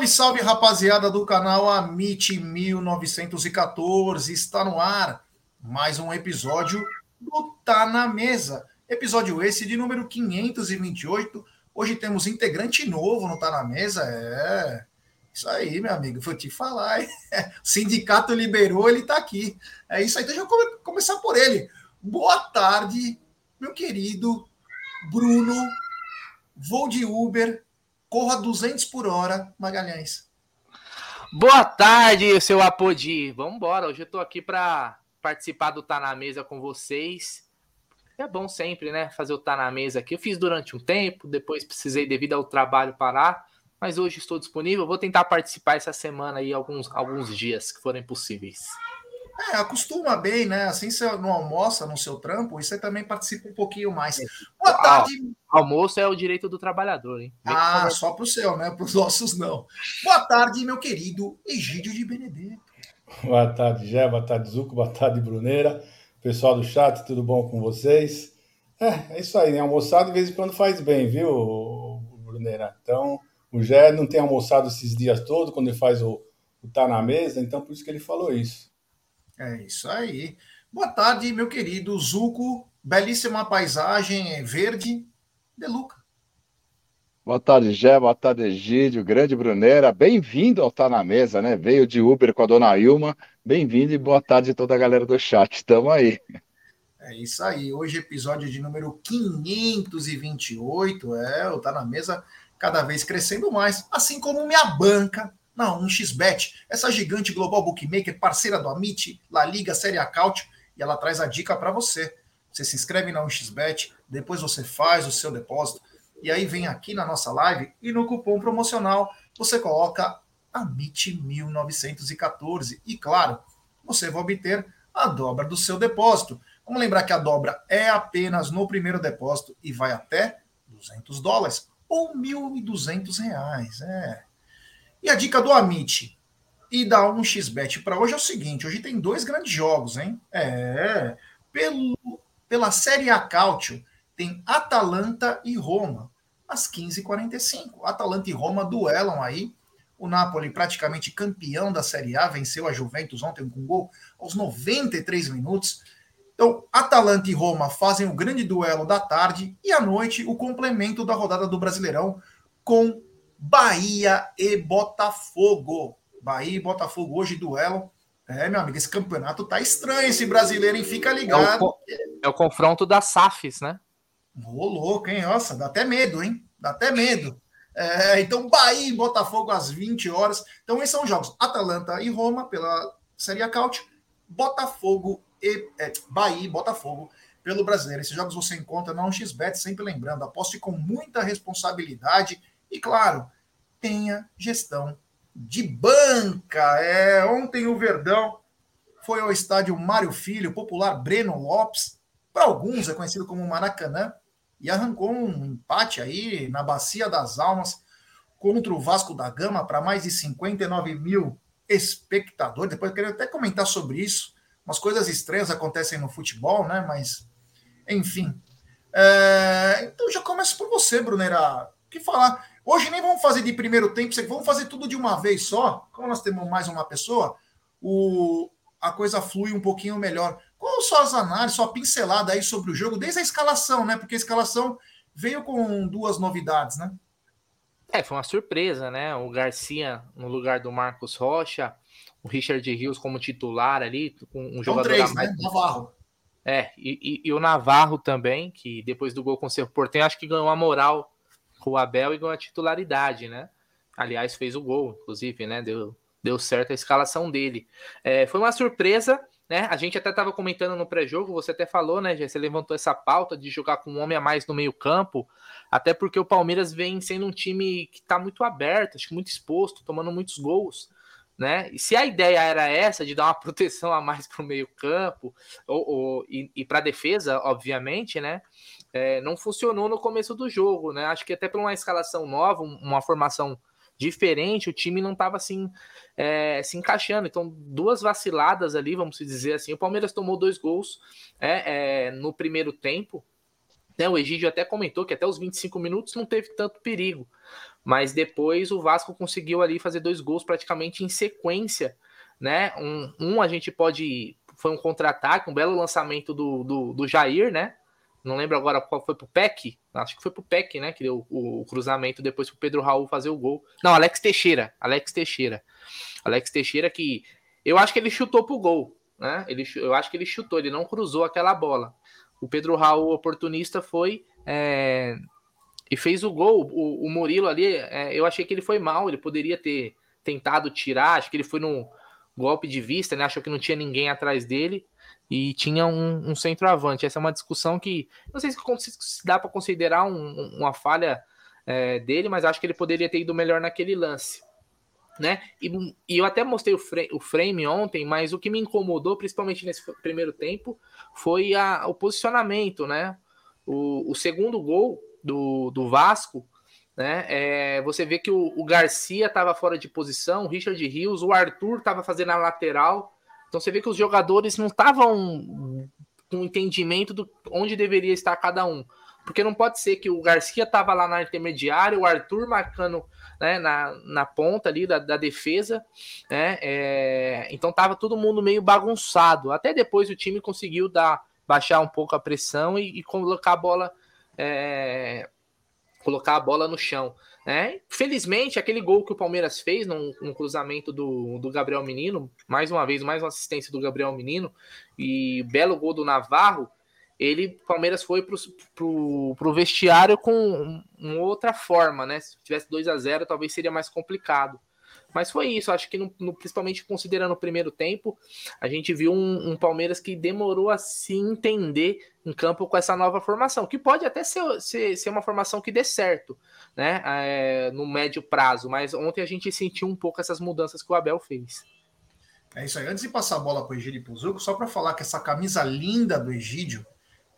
Salve, salve, rapaziada do canal Amit 1914. Está no ar mais um episódio do Tá na Mesa. Episódio esse de número 528. Hoje temos integrante novo no Tá na Mesa. É. Isso aí, meu amigo. Vou te falar. O sindicato liberou, ele está aqui. É isso aí. Deixa eu começar por ele. Boa tarde, meu querido Bruno. Vou de Uber Corra 200 por hora, Magalhães. Boa tarde, seu Apodi. Vamos embora. Hoje eu estou aqui para participar do Tá na Mesa com vocês. É bom sempre, né? Fazer o Tá na Mesa aqui. Eu fiz durante um tempo, depois precisei, devido ao trabalho, parar. Mas hoje estou disponível. Vou tentar participar essa semana aí, alguns, alguns dias que forem possíveis. É, acostuma bem, né? Assim você não almoça no seu trampo e você também participa um pouquinho mais. Boa tarde. Almoço é o direito do trabalhador, hein? Vem ah, só para o seu, né? Para os nossos não. Boa tarde, meu querido Egídio de Benedetto. Boa tarde, Gé. Boa tarde, Zuco. Boa tarde, Bruneira. Pessoal do chat, tudo bom com vocês? É, é isso aí, né? Almoçar de vez em quando faz bem, viu, Bruneira? Então, o Gé não tem almoçado esses dias todos, quando ele faz o, o Tá na Mesa, então por isso que ele falou isso. É isso aí. Boa tarde, meu querido Zuco. Belíssima paisagem verde de Luca. Boa tarde, Gé. Boa tarde, Egídio. Grande Bruneira. Bem-vindo ao Tá na Mesa, né? Veio de Uber com a dona Ilma. Bem-vindo e boa tarde a toda a galera do chat. Estamos aí. É isso aí. Hoje, episódio de número 528. É, o Tá na Mesa cada vez crescendo mais. Assim como minha banca na 1xBet, essa gigante global bookmaker, parceira do Amit, La Liga, Série A e ela traz a dica para você. Você se inscreve na 1xBet, depois você faz o seu depósito, e aí vem aqui na nossa live e no cupom promocional você coloca AMIT1914. E claro, você vai obter a dobra do seu depósito. Vamos lembrar que a dobra é apenas no primeiro depósito e vai até 200 dólares ou 1.200 reais. É. E a dica do Amit e da 1xBet para hoje é o seguinte: hoje tem dois grandes jogos, hein? É. Pelo, pela Série A Cautio, tem Atalanta e Roma, às 15h45. Atalanta e Roma duelam aí. O Napoli, praticamente campeão da Série A, venceu a Juventus ontem com gol aos 93 minutos. Então, Atalanta e Roma fazem o grande duelo da tarde e à noite o complemento da rodada do Brasileirão com Bahia e Botafogo. Bahia e Botafogo hoje duelo. É, meu amigo, esse campeonato tá estranho, esse brasileiro, hein? Fica ligado. É o, é o confronto das SAFs, né? Ô, louco, hein? Nossa, dá até medo, hein? Dá até medo. É, então, Bahia e Botafogo às 20 horas. Então, esses são os jogos. Atalanta e Roma pela Série A Caute. Botafogo e é, Bahia e Botafogo pelo brasileiro. Esses jogos você encontra na 1xBet, sempre lembrando, aposte com muita responsabilidade e, claro, tenha gestão de banca. É, ontem o Verdão foi ao estádio Mário Filho, popular Breno Lopes, para alguns é conhecido como Maracanã, e arrancou um empate aí na Bacia das Almas contra o Vasco da Gama para mais de 59 mil espectadores. Depois eu queria até comentar sobre isso. Umas coisas estranhas acontecem no futebol, né? Mas, enfim. É... Então já começo por você, Brunera. O que falar? Hoje nem vamos fazer de primeiro tempo, vamos fazer tudo de uma vez só. Como nós temos mais uma pessoa, o, a coisa flui um pouquinho melhor. Qual são as análises, sua pincelada aí sobre o jogo, desde a escalação, né? Porque a escalação veio com duas novidades, né? É, foi uma surpresa, né? O Garcia no lugar do Marcos Rocha, o Richard Rios como titular ali, com um jogador três, mais... né? Navarro. É, e, e, e, o Navarro também, que depois do gol com o Cerro Portenho, acho que ganhou a moral com o Abel ganhou a titularidade, né? Aliás, fez o gol, inclusive, né? Deu, deu certo a escalação dele. É, foi uma surpresa, né? A gente até estava comentando no pré-jogo, você até falou, né, Você levantou essa pauta de jogar com um homem a mais no meio-campo, até porque o Palmeiras vem sendo um time que está muito aberto, acho que muito exposto, tomando muitos gols. Né? E se a ideia era essa, de dar uma proteção a mais para o meio-campo ou, ou, e, e para a defesa, obviamente, né? É, não funcionou no começo do jogo, né? Acho que até por uma escalação nova, uma formação diferente, o time não estava assim é, se encaixando. Então, duas vaciladas ali, vamos dizer assim. O Palmeiras tomou dois gols é, é, no primeiro tempo. Né? O Egídio até comentou que até os 25 minutos não teve tanto perigo. mas depois o Vasco conseguiu ali fazer dois gols praticamente em sequência, né? Um, um a gente pode. Foi um contra-ataque, um belo lançamento do, do, do, Jair, né? Não lembro agora qual foi pro PEC. Acho que foi pro PEC, né? Que deu o, o cruzamento depois pro Pedro Raul fazer o gol. Não, Alex Teixeira. Alex Teixeira. Alex Teixeira que. Eu acho que ele chutou pro gol. Né? Ele, eu acho que ele chutou, ele não cruzou aquela bola. O Pedro Raul, oportunista, foi é, e fez o gol. O, o Murilo ali, é, eu achei que ele foi mal, ele poderia ter tentado tirar, acho que ele foi num golpe de vista, né? Achou que não tinha ninguém atrás dele e tinha um, um centroavante. Essa é uma discussão que não sei se, se dá para considerar um, uma falha é, dele, mas acho que ele poderia ter ido melhor naquele lance. Né? E, e eu até mostrei o frame, o frame, ontem, mas o que me incomodou, principalmente nesse primeiro tempo, foi a, o posicionamento, né? O, o segundo gol do, do Vasco, né? É, você vê que o, o Garcia estava fora de posição, o Richard Rios, o Arthur estava fazendo a lateral. Então você vê que os jogadores não estavam com entendimento do onde deveria estar cada um. Porque não pode ser que o Garcia estava lá na intermediária, o Arthur marcando né, na, na ponta ali da, da defesa, né? É, então tava todo mundo meio bagunçado. Até depois o time conseguiu dar baixar um pouco a pressão e, e colocar a bola é, colocar a bola no chão. Né? Felizmente, aquele gol que o Palmeiras fez no, cruzamento do, do Gabriel Menino, mais uma vez, mais uma assistência do Gabriel Menino, e belo gol do Navarro, ele, Palmeiras foi para o vestiário com uma outra forma, né? Se tivesse 2 a 0 talvez seria mais complicado. Mas foi isso, acho que no, no, principalmente considerando o primeiro tempo, a gente viu um, um, Palmeiras que demorou a se entender em campo com essa nova formação, que pode até ser, ser, ser uma formação que dê certo, né? É, no médio prazo, mas ontem a gente sentiu um pouco essas mudanças que o Abel fez. É isso aí. Antes de passar a bola para o Egídio Puzuco, só para falar que essa camisa linda do Egídio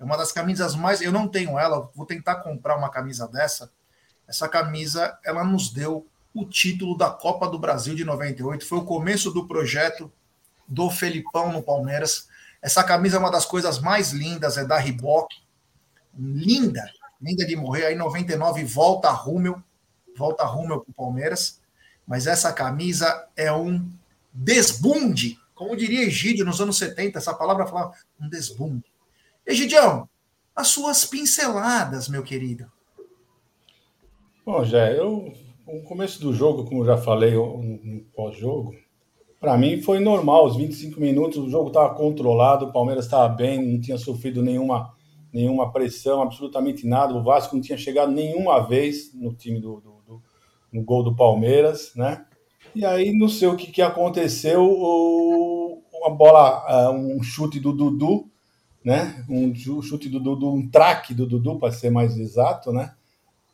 é uma das camisas mais. Eu não tenho ela, vou tentar comprar uma camisa dessa. Essa camisa, ela nos deu o título da Copa do Brasil de 98. Foi o começo do projeto do Felipão no Palmeiras. Essa camisa é uma das coisas mais lindas, é da Reebok. Linda, linda de morrer. Aí 99 volta a Rúmel, volta a Rúmel para o Palmeiras. Mas essa camisa é um desbunde, como diria Egídio nos anos 70, essa palavra falava um desbunde. Egidião, as suas pinceladas, meu querido. Bom, Jé, eu o começo do jogo, como já falei no pós-jogo, para mim foi normal. Os 25 minutos, o jogo estava controlado, o Palmeiras estava bem, não tinha sofrido nenhuma, nenhuma pressão, absolutamente nada. O Vasco não tinha chegado nenhuma vez no time do, do, do no gol do Palmeiras, né? E aí, não sei o que, que aconteceu, o, uma bola, ah, um chute do Dudu, né? Um chute do Dudu, um traque do Dudu, para ser mais exato, né?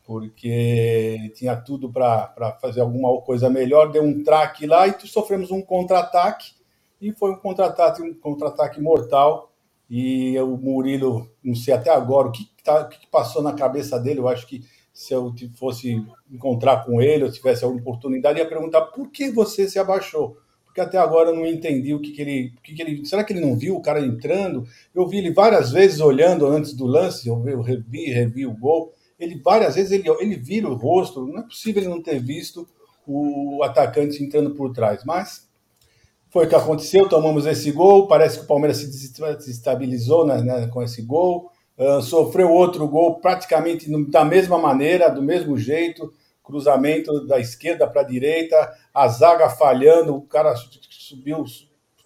Porque tinha tudo para fazer alguma coisa melhor, deu um traque lá e sofremos um contra-ataque, e foi um contra-ataque um contra-ataque mortal, e o Murilo, não sei até agora o que, tá, o que passou na cabeça dele, eu acho que se eu fosse encontrar com ele, ou tivesse alguma oportunidade, ia perguntar por que você se abaixou, porque até agora eu não entendi o que, que ele, o que, que ele. Será que ele não viu o cara entrando? Eu vi ele várias vezes olhando antes do lance, eu, eu revi, revi o gol ele várias vezes ele, ele vira o rosto, não é possível ele não ter visto o atacante entrando por trás, mas foi o que aconteceu, tomamos esse gol, parece que o Palmeiras se desestabilizou né, né, com esse gol, uh, sofreu outro gol praticamente da mesma maneira, do mesmo jeito, cruzamento da esquerda para a direita, a zaga falhando, o cara subiu,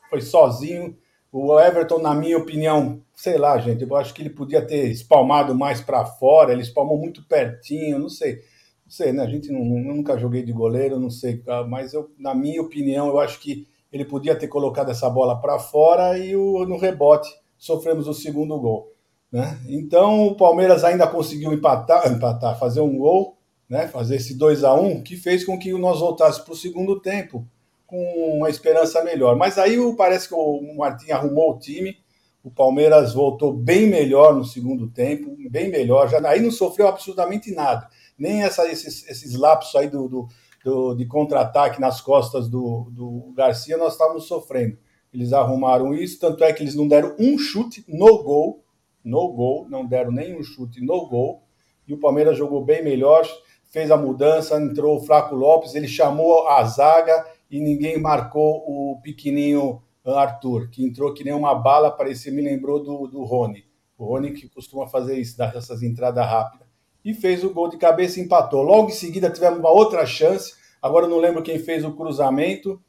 foi sozinho, o Everton, na minha opinião, sei lá, gente, eu acho que ele podia ter espalmado mais para fora, ele espalmou muito pertinho, não sei. Não sei, né? A gente não, nunca joguei de goleiro, não sei, tá? mas eu, na minha opinião, eu acho que ele podia ter colocado essa bola para fora e o, no rebote sofremos o segundo gol. Né? Então o Palmeiras ainda conseguiu empatar, empatar, fazer um gol, né? fazer esse 2 a 1 que fez com que nós voltássemos para o segundo tempo com uma esperança melhor. Mas aí parece que o Martim arrumou o time, o Palmeiras voltou bem melhor no segundo tempo, bem melhor. Já aí não sofreu absolutamente nada, nem essa, esses, esses lapsos aí do, do, do de contra-ataque nas costas do, do Garcia nós estávamos sofrendo. Eles arrumaram isso, tanto é que eles não deram um chute no gol, no gol, não deram nenhum chute no gol, e o Palmeiras jogou bem melhor, fez a mudança, entrou o Flaco Lopes, ele chamou a zaga e ninguém marcou o pequenininho Arthur, que entrou que nem uma bala, parecia, me lembrou do, do Rony. O Rony que costuma fazer isso, dar essas entradas rápidas. E fez o gol de cabeça e empatou. Logo em seguida tivemos uma outra chance, agora eu não lembro quem fez o cruzamento,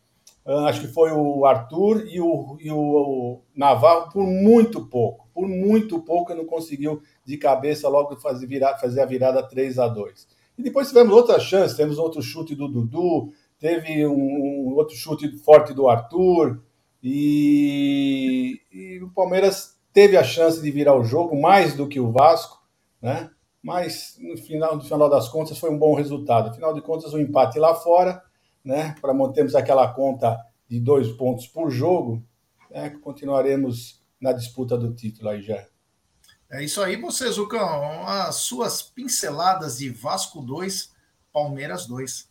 ah, acho que foi o Arthur e o, e o Navarro por muito pouco, por muito pouco ele não conseguiu de cabeça logo fazer, virar, fazer a virada 3 a 2 E depois tivemos outra chance, temos outro chute do Dudu, teve um, um outro chute forte do Arthur, e, e, o Palmeiras teve a chance de virar o jogo mais do que o Vasco, né? Mas no final, no final das contas foi um bom resultado. Afinal de contas, o um empate lá fora né, para mantermos aquela conta de dois pontos por jogo, né, continuaremos na disputa do título aí já. É isso aí, você, Zucão. As suas pinceladas de Vasco 2, Palmeiras 2.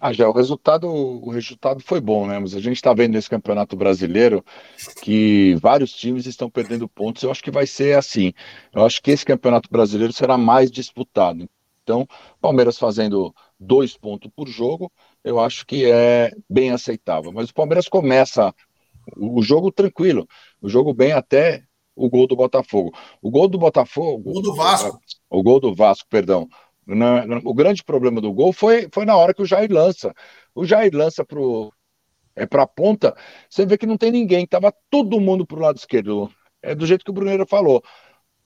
Ah, já, o resultado, o resultado foi bom, né? Mas a gente está vendo nesse campeonato brasileiro que vários times estão perdendo pontos. Eu acho que vai ser assim. Eu acho que esse campeonato brasileiro será mais disputado. Então, Palmeiras fazendo dois pontos por jogo, eu acho que é bem aceitável. Mas o Palmeiras começa o jogo tranquilo, o jogo bem até o gol do Botafogo. O gol do Botafogo. O gol do Vasco. O gol do Vasco, perdão. Na, na, o grande problema do gol foi, foi na hora que o Jair lança. O Jair lança pro, é para a ponta, você vê que não tem ninguém, tava todo mundo pro lado esquerdo. É do jeito que o Bruneiro falou.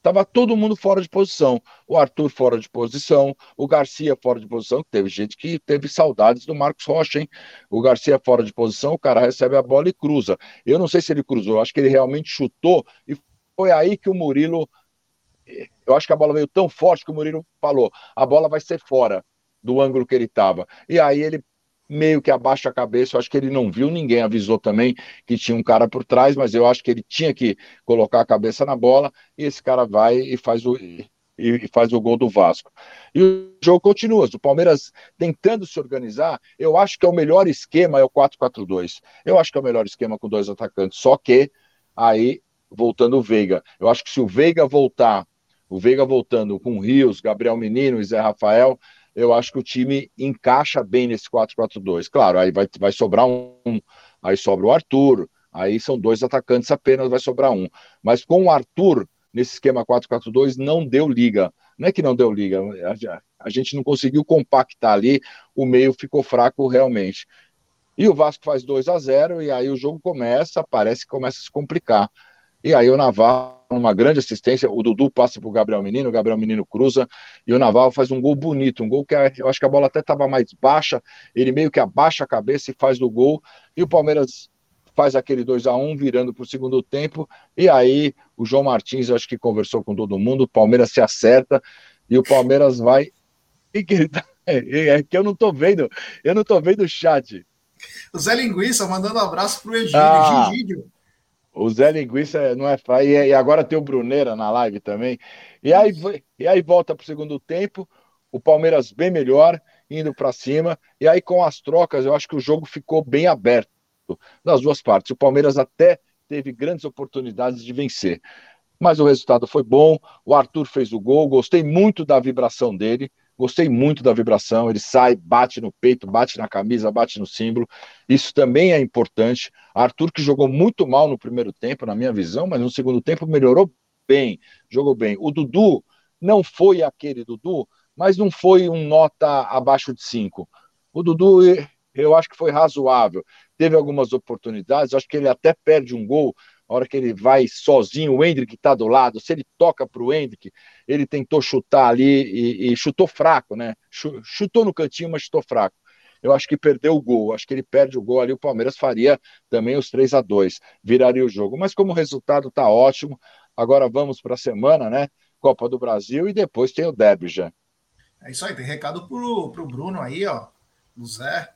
Tava todo mundo fora de posição. O Arthur fora de posição, o Garcia fora de posição, teve gente que teve saudades do Marcos Rocha, hein? O Garcia fora de posição, o cara recebe a bola e cruza. Eu não sei se ele cruzou, acho que ele realmente chutou e foi aí que o Murilo. Eu acho que a bola veio tão forte que o Murilo falou: a bola vai ser fora do ângulo que ele estava. E aí ele meio que abaixa a cabeça. Eu acho que ele não viu, ninguém avisou também que tinha um cara por trás, mas eu acho que ele tinha que colocar a cabeça na bola e esse cara vai e faz o, e faz o gol do Vasco. E o jogo continua. O Palmeiras tentando se organizar, eu acho que é o melhor esquema é o 4-4-2. Eu acho que é o melhor esquema com dois atacantes. Só que aí, voltando o Veiga. Eu acho que se o Veiga voltar, o Veiga voltando com Rios, Gabriel Menino e Zé Rafael, eu acho que o time encaixa bem nesse 4-4-2. Claro, aí vai, vai sobrar um, aí sobra o Arthur, aí são dois atacantes apenas, vai sobrar um. Mas com o Arthur, nesse esquema 4-4-2, não deu liga. Não é que não deu liga, a, gente não conseguiu compactar ali, o meio ficou fraco realmente. E o Vasco faz 2 a 0 e aí o jogo começa, parece que começa a se complicar. E aí o Navarro, uma grande assistência, o Dudu passa para o Gabriel Menino, o Gabriel Menino cruza, e o Navarro faz um gol bonito, um gol que eu acho que a bola até estava mais baixa, ele meio que abaixa a cabeça e faz o gol, e o Palmeiras faz aquele 2 a 1 virando para o segundo tempo, e aí o João Martins, acho que conversou com todo mundo, o Palmeiras se acerta, e o Palmeiras vai... E que ele tá... É, é que eu não estou vendo, eu não estou vendo o chat. O Zé Linguiça mandando um abraço pro Egídio. Ah. Egídio. O Zé Linguiça não é e agora tem o Bruneira na live também. E aí, e aí volta para o segundo tempo, o Palmeiras bem melhor, indo para cima. E aí, com as trocas, eu acho que o jogo ficou bem aberto das duas partes. O Palmeiras até teve grandes oportunidades de vencer. Mas o resultado foi bom. O Arthur fez o gol, gostei muito da vibração dele. Gostei muito da vibração. Ele sai, bate no peito, bate na camisa, bate no símbolo. Isso também é importante. Arthur, que jogou muito mal no primeiro tempo, na minha visão, mas no segundo tempo melhorou bem, jogou bem. O Dudu não foi aquele Dudu, mas não foi um nota abaixo de cinco. O Dudu, eu acho que foi razoável. Teve algumas oportunidades, acho que ele até perde um gol a hora que ele vai sozinho, o Hendrick está do lado, se ele toca para o Hendrick, ele tentou chutar ali e, e, chutou fraco, né? Chutou no cantinho, mas chutou fraco. Eu acho que perdeu o gol, acho que ele perde o gol ali, o Palmeiras faria também os 3 a 2 viraria o jogo. Mas como o resultado está ótimo, agora vamos para a semana, né? Copa do Brasil e depois tem o derby já. É isso aí, tem recado pro, Bruno aí, ó, o Zé,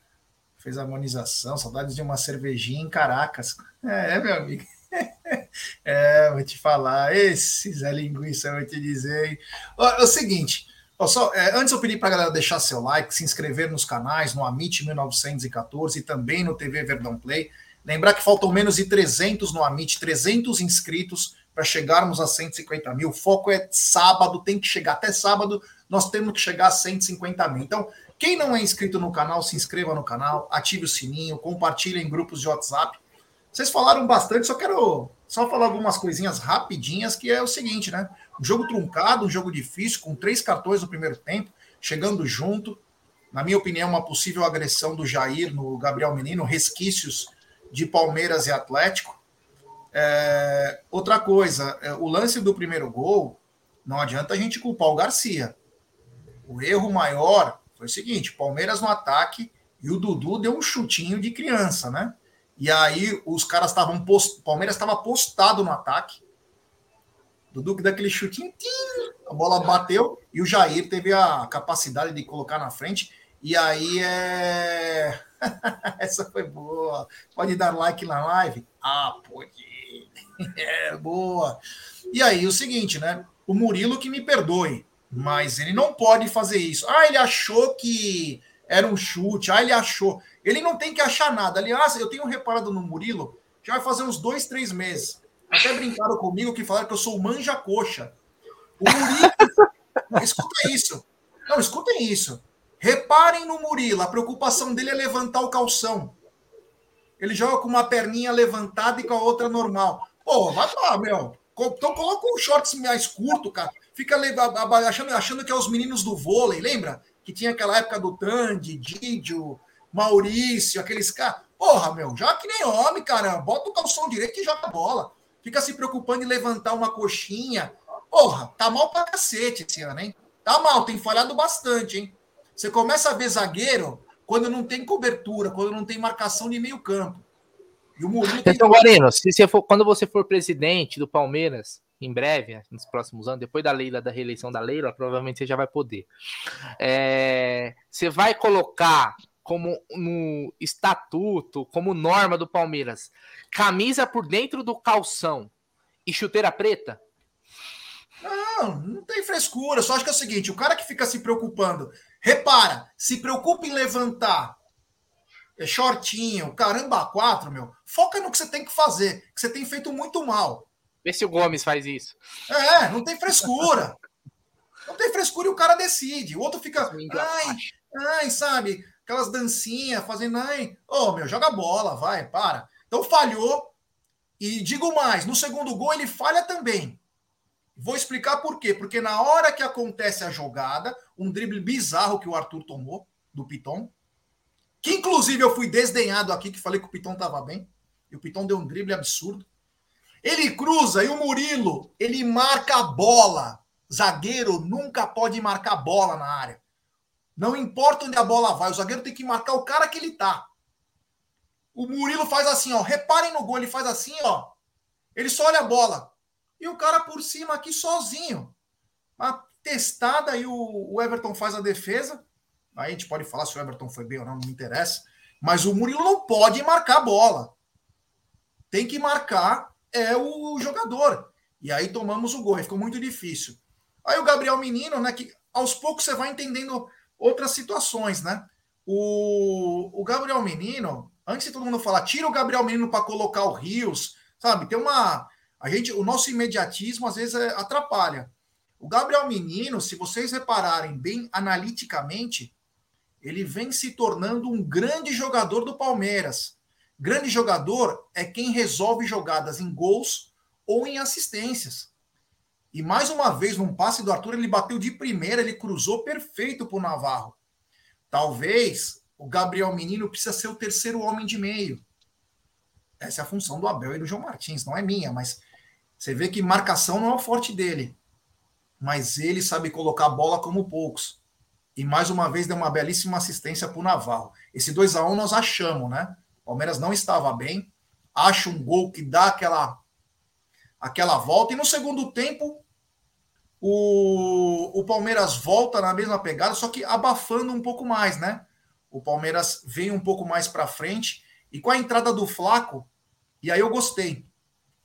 fez a harmonização, saudades de uma cervejinha em Caracas. É, é meu amigo. é, vou te falar, esse Zé Linguiça, vou te dizer. É o seguinte, só, é, antes eu pedi para a galera deixar seu like, se inscrever nos canais, no Amit 1914 e também no TV Verdão Play. Lembrar que faltam menos de 300 no Amit, 300 inscritos para chegarmos a 150 mil. O foco é sábado, tem que chegar até sábado, nós temos que chegar a 150 mil. Então, quem não é inscrito no canal, se inscreva no canal, ative o sininho, compartilhe em grupos de WhatsApp. Vocês falaram bastante, só quero só falar algumas coisinhas rapidinhas, que é o seguinte, né? Um jogo truncado, um jogo difícil, com três cartões no primeiro tempo, chegando junto. Na minha opinião, uma possível agressão do Jair no Gabriel Menino, resquícios de Palmeiras e Atlético. É, outra coisa, é, o lance do primeiro gol, não adianta a gente culpar o Garcia. O erro maior foi o seguinte: Palmeiras no ataque e o Dudu deu um chutinho de criança, né? E aí os caras estavam post... Palmeiras estava postado no ataque. Dudu que daquele chutinho, a bola bateu e o Jair teve a capacidade de colocar na frente. E aí é. Essa foi boa. Pode dar like na live? Ah, pode. É boa. E aí, o seguinte, né? O Murilo que me perdoe, mas ele não pode fazer isso. Ah, ele achou que era um chute. Ah, ele achou. Ele não tem que achar nada. Aliás, eu tenho reparado no Murilo, já vai fazer uns dois, três meses. Até brincaram comigo que falaram que eu sou o manja-coxa. O Murilo. escuta isso. Não, escutem isso. Reparem no Murilo, a preocupação dele é levantar o calção. Ele joga com uma perninha levantada e com a outra normal. Pô, vai lá, meu. Então coloca um shorts mais curto, cara. Fica achando, achando que é os meninos do vôlei, lembra? Que tinha aquela época do Tandy, Didio, Maurício, aqueles caras. Porra, meu, já que nem homem, cara. Bota o calção direito e joga a bola. Fica se preocupando em levantar uma coxinha. Porra, tá mal pra cacete esse ano, hein? Tá mal, tem falhado bastante, hein? Você começa a ver zagueiro quando não tem cobertura, quando não tem marcação de meio campo. E o Murilo então, Guarino, se você for, quando você for presidente do Palmeiras, em breve, nos próximos anos, depois da Leila, da reeleição da Leila, provavelmente você já vai poder. É, você vai colocar como no estatuto, como norma do Palmeiras, camisa por dentro do calção e chuteira preta? Não, não tem frescura. Só acho que é o seguinte: o cara que fica se preocupando, repara, se preocupa em levantar é shortinho, caramba, quatro, meu. Foca no que você tem que fazer, que você tem feito muito mal. Vê se o Gomes faz isso. É, não tem frescura. não tem frescura e o cara decide. O outro fica, ai, ai, sabe? Aquelas dancinhas, fazendo, ai, ô, oh, meu, joga bola, vai, para. Então falhou. E digo mais, no segundo gol ele falha também. Vou explicar por quê. Porque na hora que acontece a jogada, um drible bizarro que o Arthur tomou do Piton, que inclusive eu fui desdenhado aqui, que falei que o Piton estava bem. E o Piton deu um drible absurdo. Ele cruza e o Murilo, ele marca a bola. Zagueiro nunca pode marcar bola na área. Não importa onde a bola vai, o zagueiro tem que marcar o cara que ele tá. O Murilo faz assim, ó. Reparem no gol, ele faz assim, ó. Ele só olha a bola. E o cara por cima aqui sozinho. Uma testada e o Everton faz a defesa. Aí a gente pode falar se o Everton foi bem ou não, não me interessa. Mas o Murilo não pode marcar a bola. Tem que marcar é o jogador. E aí tomamos o gol. Aí ficou muito difícil. Aí o Gabriel Menino, né? Que aos poucos você vai entendendo outras situações, né? O, o Gabriel Menino, antes de todo mundo falar, tira o Gabriel Menino para colocar o Rios, sabe? Tem uma. A gente, o nosso imediatismo às vezes é, atrapalha. O Gabriel Menino, se vocês repararem bem analiticamente, ele vem se tornando um grande jogador do Palmeiras. Grande jogador é quem resolve jogadas em gols ou em assistências. E mais uma vez, num passe do Arthur, ele bateu de primeira, ele cruzou perfeito para o Navarro. Talvez o Gabriel Menino precisa ser o terceiro homem de meio. Essa é a função do Abel e do João Martins, não é minha, mas você vê que marcação não é o forte dele. Mas ele sabe colocar a bola como poucos e mais uma vez deu uma belíssima assistência para o Navarro. Esse 2 a 1 nós achamos, né? O Palmeiras não estava bem, acha um gol que dá aquela aquela volta e no segundo tempo o, o Palmeiras volta na mesma pegada, só que abafando um pouco mais, né? O Palmeiras vem um pouco mais para frente e com a entrada do Flaco, e aí eu gostei.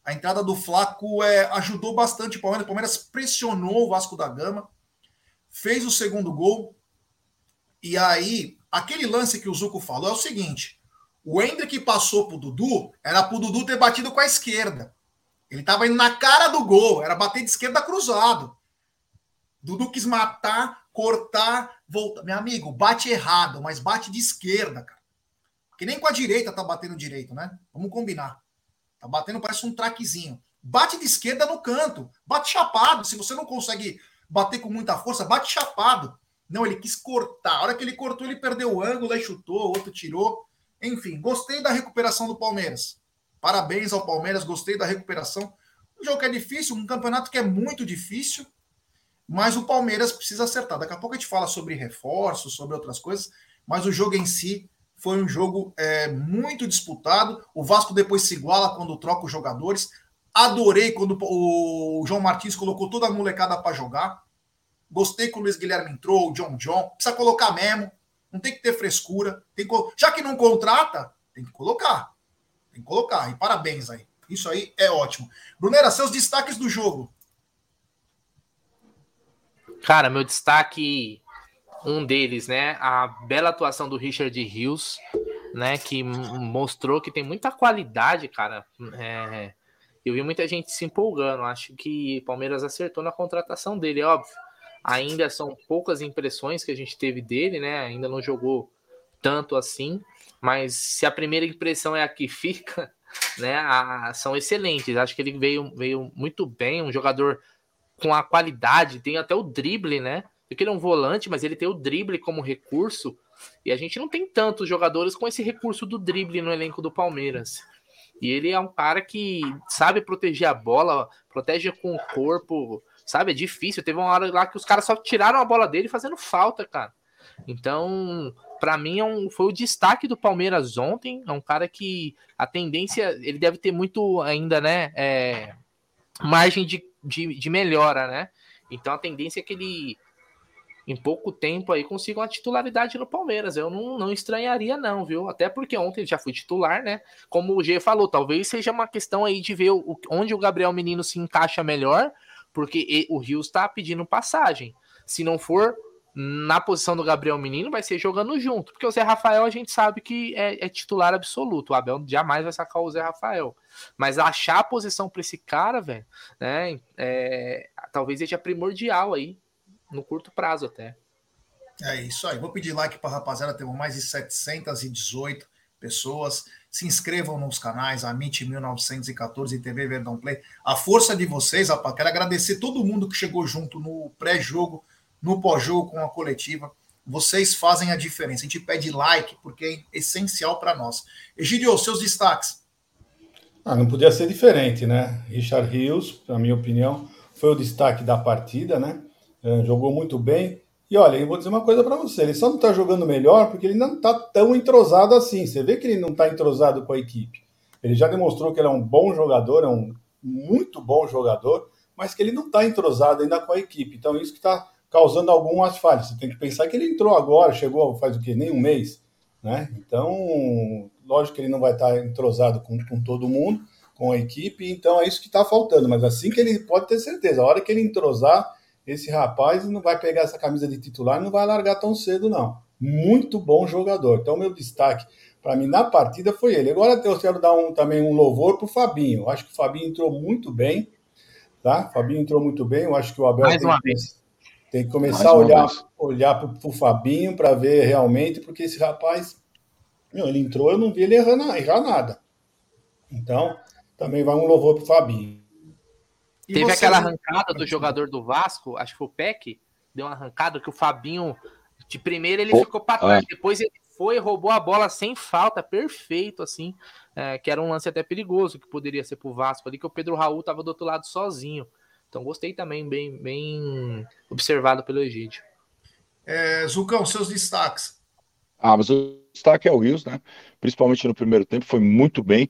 A entrada do Flaco é, ajudou bastante o Palmeiras. O Palmeiras pressionou o Vasco da Gama, fez o segundo gol, e aí, aquele lance que o Zuco falou é o seguinte: o Hendrick passou pro Dudu, era pro Dudu ter batido com a esquerda. Ele estava indo na cara do gol, era bater de esquerda cruzado. Dudu quis matar, cortar, voltar. Meu amigo, bate errado, mas bate de esquerda, cara. Que nem com a direita tá batendo direito, né? Vamos combinar. Tá batendo, parece um traquezinho. Bate de esquerda no canto, bate chapado. Se você não consegue bater com muita força, bate chapado. Não, ele quis cortar. A hora que ele cortou, ele perdeu o ângulo, aí chutou, outro tirou. Enfim, gostei da recuperação do Palmeiras. Parabéns ao Palmeiras, gostei da recuperação. Um jogo que é difícil, um campeonato que é muito difícil, mas o Palmeiras precisa acertar. Daqui a pouco a gente fala sobre reforços, sobre outras coisas, mas o jogo em si foi um jogo é, muito disputado. O Vasco depois se iguala quando troca os jogadores. Adorei quando o João Martins colocou toda a molecada para jogar. Gostei que o Luiz Guilherme entrou, o John John. Precisa colocar mesmo. Não tem que ter frescura. Tem que... Já que não contrata, tem que colocar. Tem que colocar. E parabéns aí. Isso aí é ótimo. Brunera, seus destaques do jogo. Cara, meu destaque, um deles, né? A bela atuação do Richard Rios, né? Que mostrou que tem muita qualidade, cara. É, eu vi muita gente se empolgando. Acho que Palmeiras acertou na contratação dele, óbvio. Ainda são poucas impressões que a gente teve dele, né? Ainda não jogou tanto assim, mas se a primeira impressão é a que fica, né, a, são excelentes. Acho que ele veio, veio muito bem, um jogador com a qualidade, tem até o drible, né? Porque ele é um volante, mas ele tem o drible como recurso, e a gente não tem tantos jogadores com esse recurso do drible no elenco do Palmeiras. E ele é um cara que sabe proteger a bola, protege com o corpo, sabe? É difícil. Teve uma hora lá que os caras só tiraram a bola dele fazendo falta, cara. Então, para mim, é um, foi o destaque do Palmeiras ontem. É um cara que a tendência, ele deve ter muito ainda, né? É, margem de, de, de melhora, né? Então a tendência é que ele em pouco tempo aí consiga uma titularidade no Palmeiras. Eu não, não estranharia, não, viu? Até porque ontem ele já foi titular, né? Como o G falou, talvez seja uma questão aí de ver o, onde o Gabriel Menino se encaixa melhor, porque o Rio está pedindo passagem. Se não for na posição do Gabriel Menino, vai ser jogando junto, porque o Zé Rafael a gente sabe que é, é titular absoluto. O Abel jamais vai sacar o Zé Rafael. Mas achar a posição para esse cara, velho, né? É, talvez seja primordial aí, no curto prazo até. É isso aí. Vou pedir like para a rapaziada, temos mais de 718 pessoas. Se inscrevam nos canais Amit 1914 e TV Verdão Play. A força de vocês, rapaz. Quero agradecer todo mundo que chegou junto no pré-jogo no pós-jogo com a coletiva. Vocês fazem a diferença. A gente pede like porque é essencial para nós. Egidio, seus destaques. Ah, não podia ser diferente, né? Richard Rios, na minha opinião, foi o destaque da partida, né? É, jogou muito bem. E olha, eu vou dizer uma coisa para você: ele só não está jogando melhor porque ele não está tão entrosado assim. Você vê que ele não está entrosado com a equipe. Ele já demonstrou que ele é um bom jogador, é um muito bom jogador, mas que ele não está entrosado ainda com a equipe. Então, isso que está causando algumas falhas. Você tem que pensar que ele entrou agora, chegou faz o quê? Nem um mês, né? Então, lógico que ele não vai estar entrosado com, com todo mundo, com a equipe, então é isso que está faltando. Mas assim que ele pode ter certeza, a hora que ele entrosar, esse rapaz não vai pegar essa camisa de titular, não vai largar tão cedo, não. Muito bom jogador. Então, meu destaque para mim na partida foi ele. Agora eu quero dar um, também um louvor para o Fabinho. Eu acho que o Fabinho entrou muito bem, tá? O Fabinho entrou muito bem. Eu acho que o Abel Mais uma vez tem que começar a olhar, olhar para o Fabinho para ver realmente, porque esse rapaz, não, ele entrou, eu não vi ele errando, errar nada. Então, também vai um louvor para o Fabinho. E Teve você... aquela arrancada do jogador do Vasco, acho que foi o Peck, deu uma arrancada que o Fabinho, de primeira ele oh, ficou para trás, é. depois ele foi roubou a bola sem falta, perfeito, assim, é, que era um lance até perigoso, que poderia ser para o Vasco ali, que o Pedro Raul estava do outro lado sozinho. Então gostei também, bem, bem observado pelo Egídio. É, Zucão, seus destaques. Ah, mas o destaque é o Rios, né? Principalmente no primeiro tempo, foi muito bem,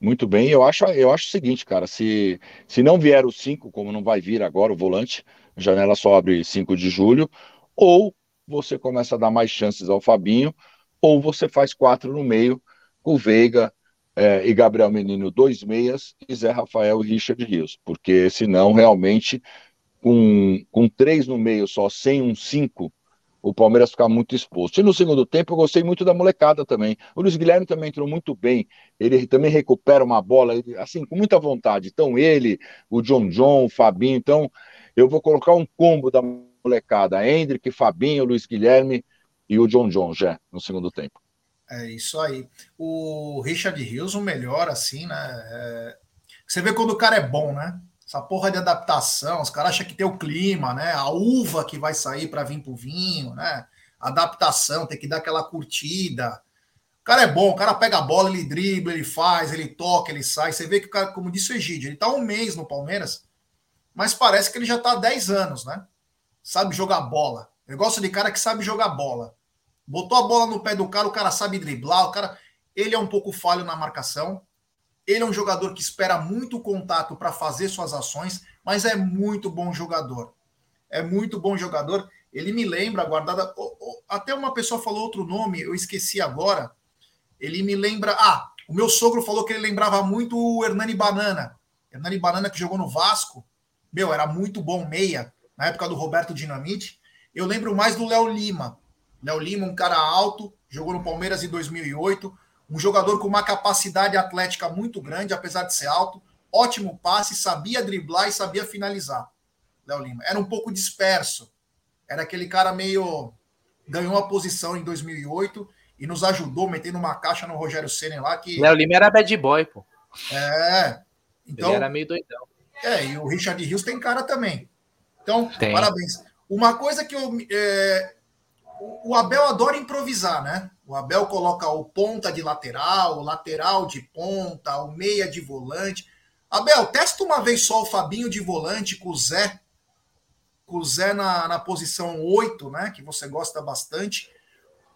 muito bem. Eu acho, eu acho o seguinte, cara, se, se não vier o 5, como não vai vir agora o volante, a janela só abre 5 de julho, ou você começa a dar mais chances ao Fabinho, ou você faz quatro no meio, com o Veiga, é, e Gabriel Menino dois meias e Zé Rafael e Richard Rios, porque senão realmente com, com três no meio só, sem um cinco, o Palmeiras ficar muito exposto. E no segundo tempo eu gostei muito da molecada também. O Luiz Guilherme também entrou muito bem. Ele também recupera uma bola, assim, com muita vontade. Então ele, o John John, o Fabinho. Então eu vou colocar um combo da molecada. Hendrick, Fabinho, Luiz Guilherme e o John John já no segundo tempo. É isso aí. O Richard Rios, o melhor, assim, né? É... Você vê quando o cara é bom, né? Essa porra de adaptação, os caras acham que tem o clima, né? A uva que vai sair para vir pro vinho, né? Adaptação, tem que dar aquela curtida. O cara é bom, o cara pega a bola, ele dribla, ele faz, ele toca, ele sai. Você vê que o cara, como disse o Egídio, ele tá um mês no Palmeiras, mas parece que ele já tá há 10 anos, né? Sabe jogar bola. Eu gosto de cara que sabe jogar bola. Botou a bola no pé do cara, o cara sabe driblar, o cara. Ele é um pouco falho na marcação, ele é um jogador que espera muito contato para fazer suas ações, mas é muito bom jogador. É muito bom jogador. Ele me lembra, guardada. Até uma pessoa falou outro nome, eu esqueci agora. Ele me lembra. Ah, o meu sogro falou que ele lembrava muito o Hernani Banana. Hernani Banana que jogou no Vasco. Meu, era muito bom meia, na época do Roberto Dinamite. Eu lembro mais do Léo Lima. Léo Lima, um cara alto, jogou no Palmeiras em 2008 um jogador com uma capacidade atlética muito grande, apesar de ser alto, ótimo passe, sabia driblar e sabia finalizar. Léo Lima. Era um pouco disperso. Era aquele cara meio. Ganhou a posição em 2008 e nos ajudou metendo uma caixa no Rogério Senna lá. que Léo Lima era bad boy, pô. É. Então, Ele era meio doidão. É, e o Richard Rios tem cara também. Então, tem. parabéns. Uma coisa que eu. É, o Abel adora improvisar, né? O Abel coloca o ponta de lateral, o lateral de ponta, o meia de volante. Abel, testa uma vez só o Fabinho de volante com o Zé. Com o Zé na, na posição 8, né? Que você gosta bastante.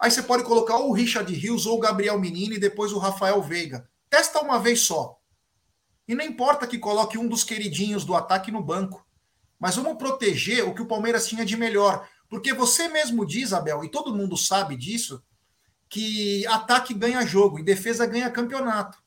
Aí você pode colocar ou o Richard Rios ou o Gabriel Menino e depois o Rafael Veiga. Testa uma vez só. E não importa que coloque um dos queridinhos do ataque no banco. Mas vamos proteger o que o Palmeiras tinha de melhor. Porque você mesmo diz, Abel, e todo mundo sabe disso, que ataque ganha jogo e defesa ganha campeonato.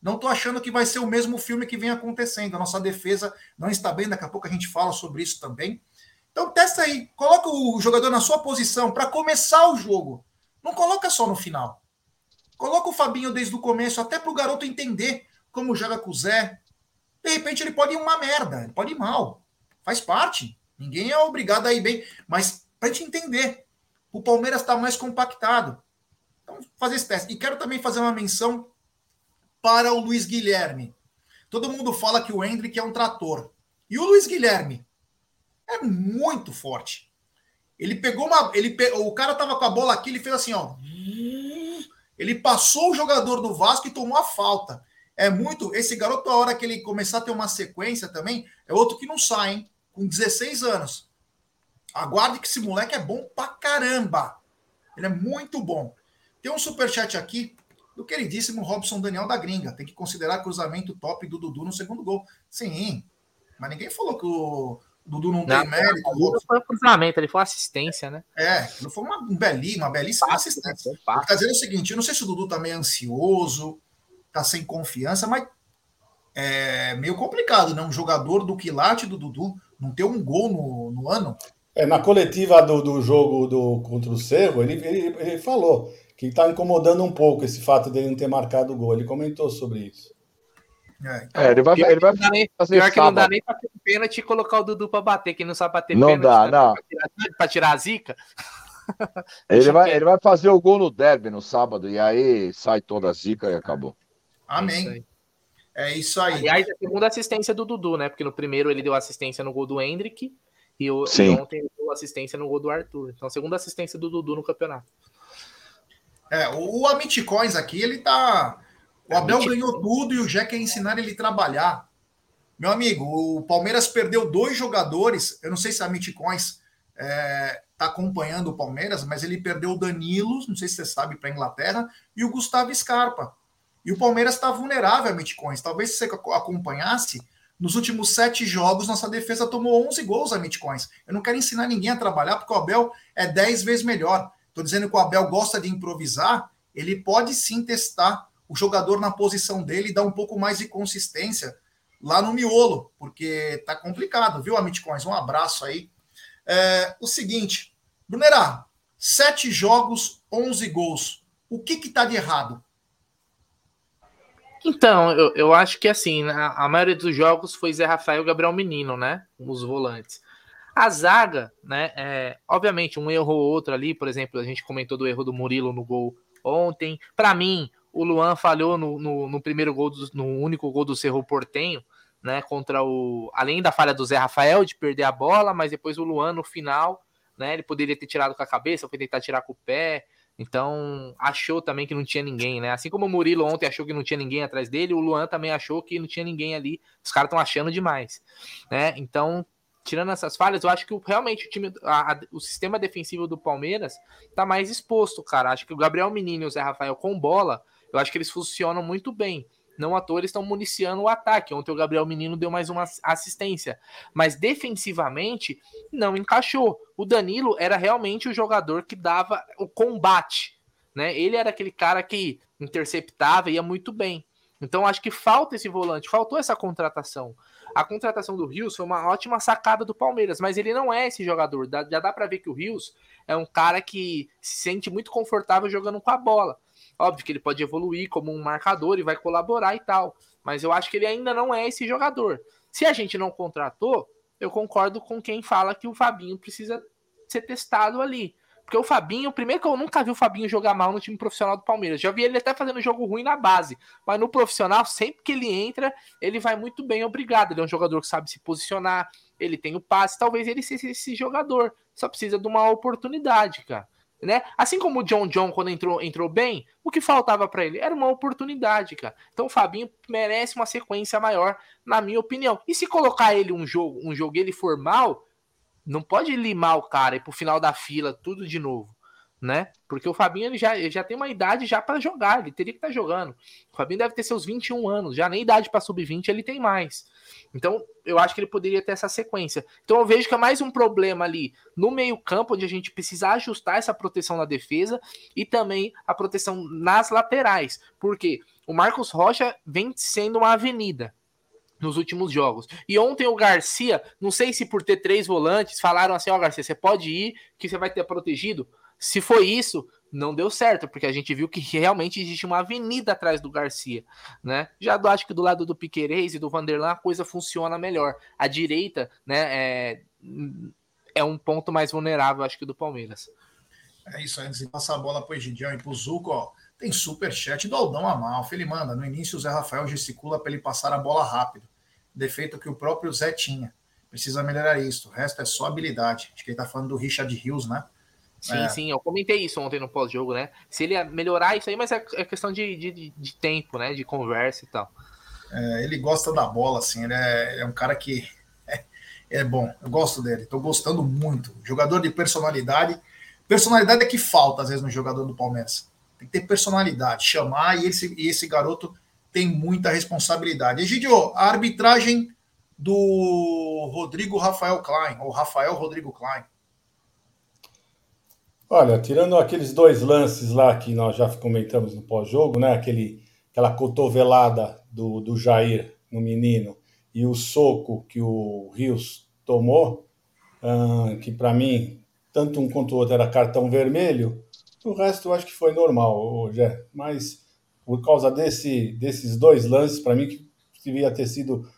Não estou achando que vai ser o mesmo filme que vem acontecendo. A nossa defesa não está bem, daqui a pouco a gente fala sobre isso também. Então testa aí, coloca o jogador na sua posição para começar o jogo. Não coloca só no final. Coloca o Fabinho desde o começo, até para o garoto entender como joga com o Zé. De repente ele pode ir uma merda, ele pode ir mal. Faz parte. Ninguém é obrigado a ir bem, mas para gente entender, o Palmeiras está mais compactado. Então, fazer esse teste. E quero também fazer uma menção para o Luiz Guilherme. Todo mundo fala que o Hendrick é um trator. E o Luiz Guilherme é muito forte. Ele pegou uma. Ele pe... O cara tava com a bola aqui, ele fez assim, ó. Ele passou o jogador do Vasco e tomou a falta. É muito. Esse garoto, a hora que ele começar a ter uma sequência também, é outro que não sai, hein? Com 16 anos. Aguarde que esse moleque é bom pra caramba. Ele é muito bom. Tem um superchat aqui do queridíssimo Robson Daniel da Gringa. Tem que considerar cruzamento top do Dudu no segundo gol. Sim, mas ninguém falou que o Dudu não, não tem mérito. O Dudu foi um cruzamento, ele foi assistência, né? É, não foi uma, belíssima, uma belíssima assistência. Né? Tá dizendo o seguinte: eu não sei se o Dudu tá meio ansioso, tá sem confiança, mas é meio complicado, né? Um jogador do quilate do Dudu não ter um gol no, no ano. É, na coletiva do, do jogo do, contra o Cerro, ele, ele, ele falou que está incomodando um pouco esse fato dele não ter marcado o gol. Ele comentou sobre isso. É, então, é ele vai, ele vai nem, fazer Pior que não dá nem para ter pênalti e colocar o Dudu para bater, que não sabe bater não pênalti. Dá, não dá, não. Para tirar a zica. ele, vai, ele vai fazer o gol no derby no sábado e aí sai toda a zica e acabou. Amém. É isso aí. Aliás, a segunda assistência do Dudu, né? Porque no primeiro ele deu assistência no gol do Hendrick e, o, e ontem ele deu assistência no gol do Arthur. Então, segunda assistência do Dudu no campeonato. É, o Amit Coins aqui, ele tá. O Abel ganhou tudo e o Jack quer ensinar ele a trabalhar. Meu amigo, o Palmeiras perdeu dois jogadores. Eu não sei se a Amit Coins é, tá acompanhando o Palmeiras, mas ele perdeu o Danilo, não sei se você sabe, para a Inglaterra, e o Gustavo Scarpa. E o Palmeiras está vulnerável a Bitcoins. Talvez se você acompanhasse, nos últimos sete jogos, nossa defesa tomou 11 gols a Bitcoins. Eu não quero ensinar ninguém a trabalhar, porque o Abel é 10 vezes melhor. Estou dizendo que o Abel gosta de improvisar, ele pode sim testar o jogador na posição dele e dar um pouco mais de consistência lá no miolo, porque tá complicado, viu, Amitcoins? Um abraço aí. É, o seguinte, Brunerá, sete jogos, 11 gols. O que que tá de errado? Então, eu, eu acho que assim, a, a maioria dos jogos foi Zé Rafael e Gabriel Menino, né? Os volantes. A zaga, né? É, obviamente, um erro ou outro ali, por exemplo, a gente comentou do erro do Murilo no gol ontem. Para mim, o Luan falhou no, no, no, primeiro gol, do, no único gol do Cerro Portenho, né? Contra o. Além da falha do Zé Rafael de perder a bola, mas depois o Luan no final, né? Ele poderia ter tirado com a cabeça, foi tentar tirar com o pé. Então, achou também que não tinha ninguém, né? Assim como o Murilo ontem achou que não tinha ninguém atrás dele, o Luan também achou que não tinha ninguém ali. Os caras estão achando demais, né? Então, tirando essas falhas, eu acho que realmente o time, a, a, o sistema defensivo do Palmeiras tá mais exposto, cara. Acho que o Gabriel Menino e o Zé Rafael com bola, eu acho que eles funcionam muito bem. Não à toa eles estão municiando o ataque. Ontem o Gabriel Menino deu mais uma assistência. Mas defensivamente, não encaixou. O Danilo era realmente o jogador que dava o combate. Né? Ele era aquele cara que interceptava e ia muito bem. Então acho que falta esse volante, faltou essa contratação. A contratação do Rios foi uma ótima sacada do Palmeiras, mas ele não é esse jogador. Já dá para ver que o Rios é um cara que se sente muito confortável jogando com a bola. Óbvio que ele pode evoluir como um marcador e vai colaborar e tal. Mas eu acho que ele ainda não é esse jogador. Se a gente não contratou, eu concordo com quem fala que o Fabinho precisa ser testado ali. Porque o Fabinho, primeiro que eu nunca vi o Fabinho jogar mal no time profissional do Palmeiras. Já vi ele até fazendo jogo ruim na base. Mas no profissional, sempre que ele entra, ele vai muito bem, obrigado. Ele é um jogador que sabe se posicionar, ele tem o passe. Talvez ele seja esse jogador. Só precisa de uma oportunidade, cara né? Assim como o John John quando entrou, entrou bem, o que faltava para ele era uma oportunidade, cara. Então o Fabinho merece uma sequência maior, na minha opinião. E se colocar ele um jogo, um jogo ele for mal, não pode limar o cara e pro final da fila tudo de novo né? Porque o Fabinho ele já, ele já tem uma idade já para jogar, ele teria que estar tá jogando. O Fabinho deve ter seus 21 anos, já nem idade para sub-20 ele tem mais. Então, eu acho que ele poderia ter essa sequência. Então, eu vejo que é mais um problema ali no meio-campo, onde a gente precisa ajustar essa proteção na defesa e também a proteção nas laterais, porque o Marcos Rocha vem sendo uma avenida nos últimos jogos. E ontem o Garcia, não sei se por ter três volantes, falaram assim: Ó, oh, Garcia, você pode ir, que você vai ter protegido. Se foi isso, não deu certo, porque a gente viu que realmente existe uma avenida atrás do Garcia, né? Já do, acho que do lado do Piquerez e do Vanderlan a coisa funciona melhor. A direita, né, é, é um ponto mais vulnerável, acho que do Palmeiras. É isso, antes de passar a bola para o Egidião e para o Zuco, ó, tem super chat do Aldão Amalfi. Ele manda, no início o Zé Rafael gesticula para ele passar a bola rápido, defeito que o próprio Zé tinha. Precisa melhorar isso, o resto é só habilidade. Acho que ele está falando do Richard Rios, né? Sim, é. sim, eu comentei isso ontem no pós-jogo, né? Se ele melhorar isso aí, mas é, é questão de, de, de, tempo, né? De conversa e tal. É, ele gosta da bola, assim, ele é, é um cara que é, é, bom, eu gosto dele, tô gostando muito. Jogador de personalidade. Personalidade é que falta, às vezes, no jogador do Palmeiras. Tem que ter personalidade, chamar, e esse, e esse garoto tem muita responsabilidade. Egidio, a arbitragem do Rodrigo Rafael Klein, ou Rafael Rodrigo Klein. Olha, tirando aqueles dois lances lá que nós já comentamos no pós-jogo, né? Aquele, aquela cotovelada do, do Jair no menino e o soco que o Rios tomou, uh, que para mim, tanto um quanto o outro era cartão vermelho, o resto eu acho que foi normal, Jé. Mas por causa desse, desses dois lances, para mim, que devia ter sido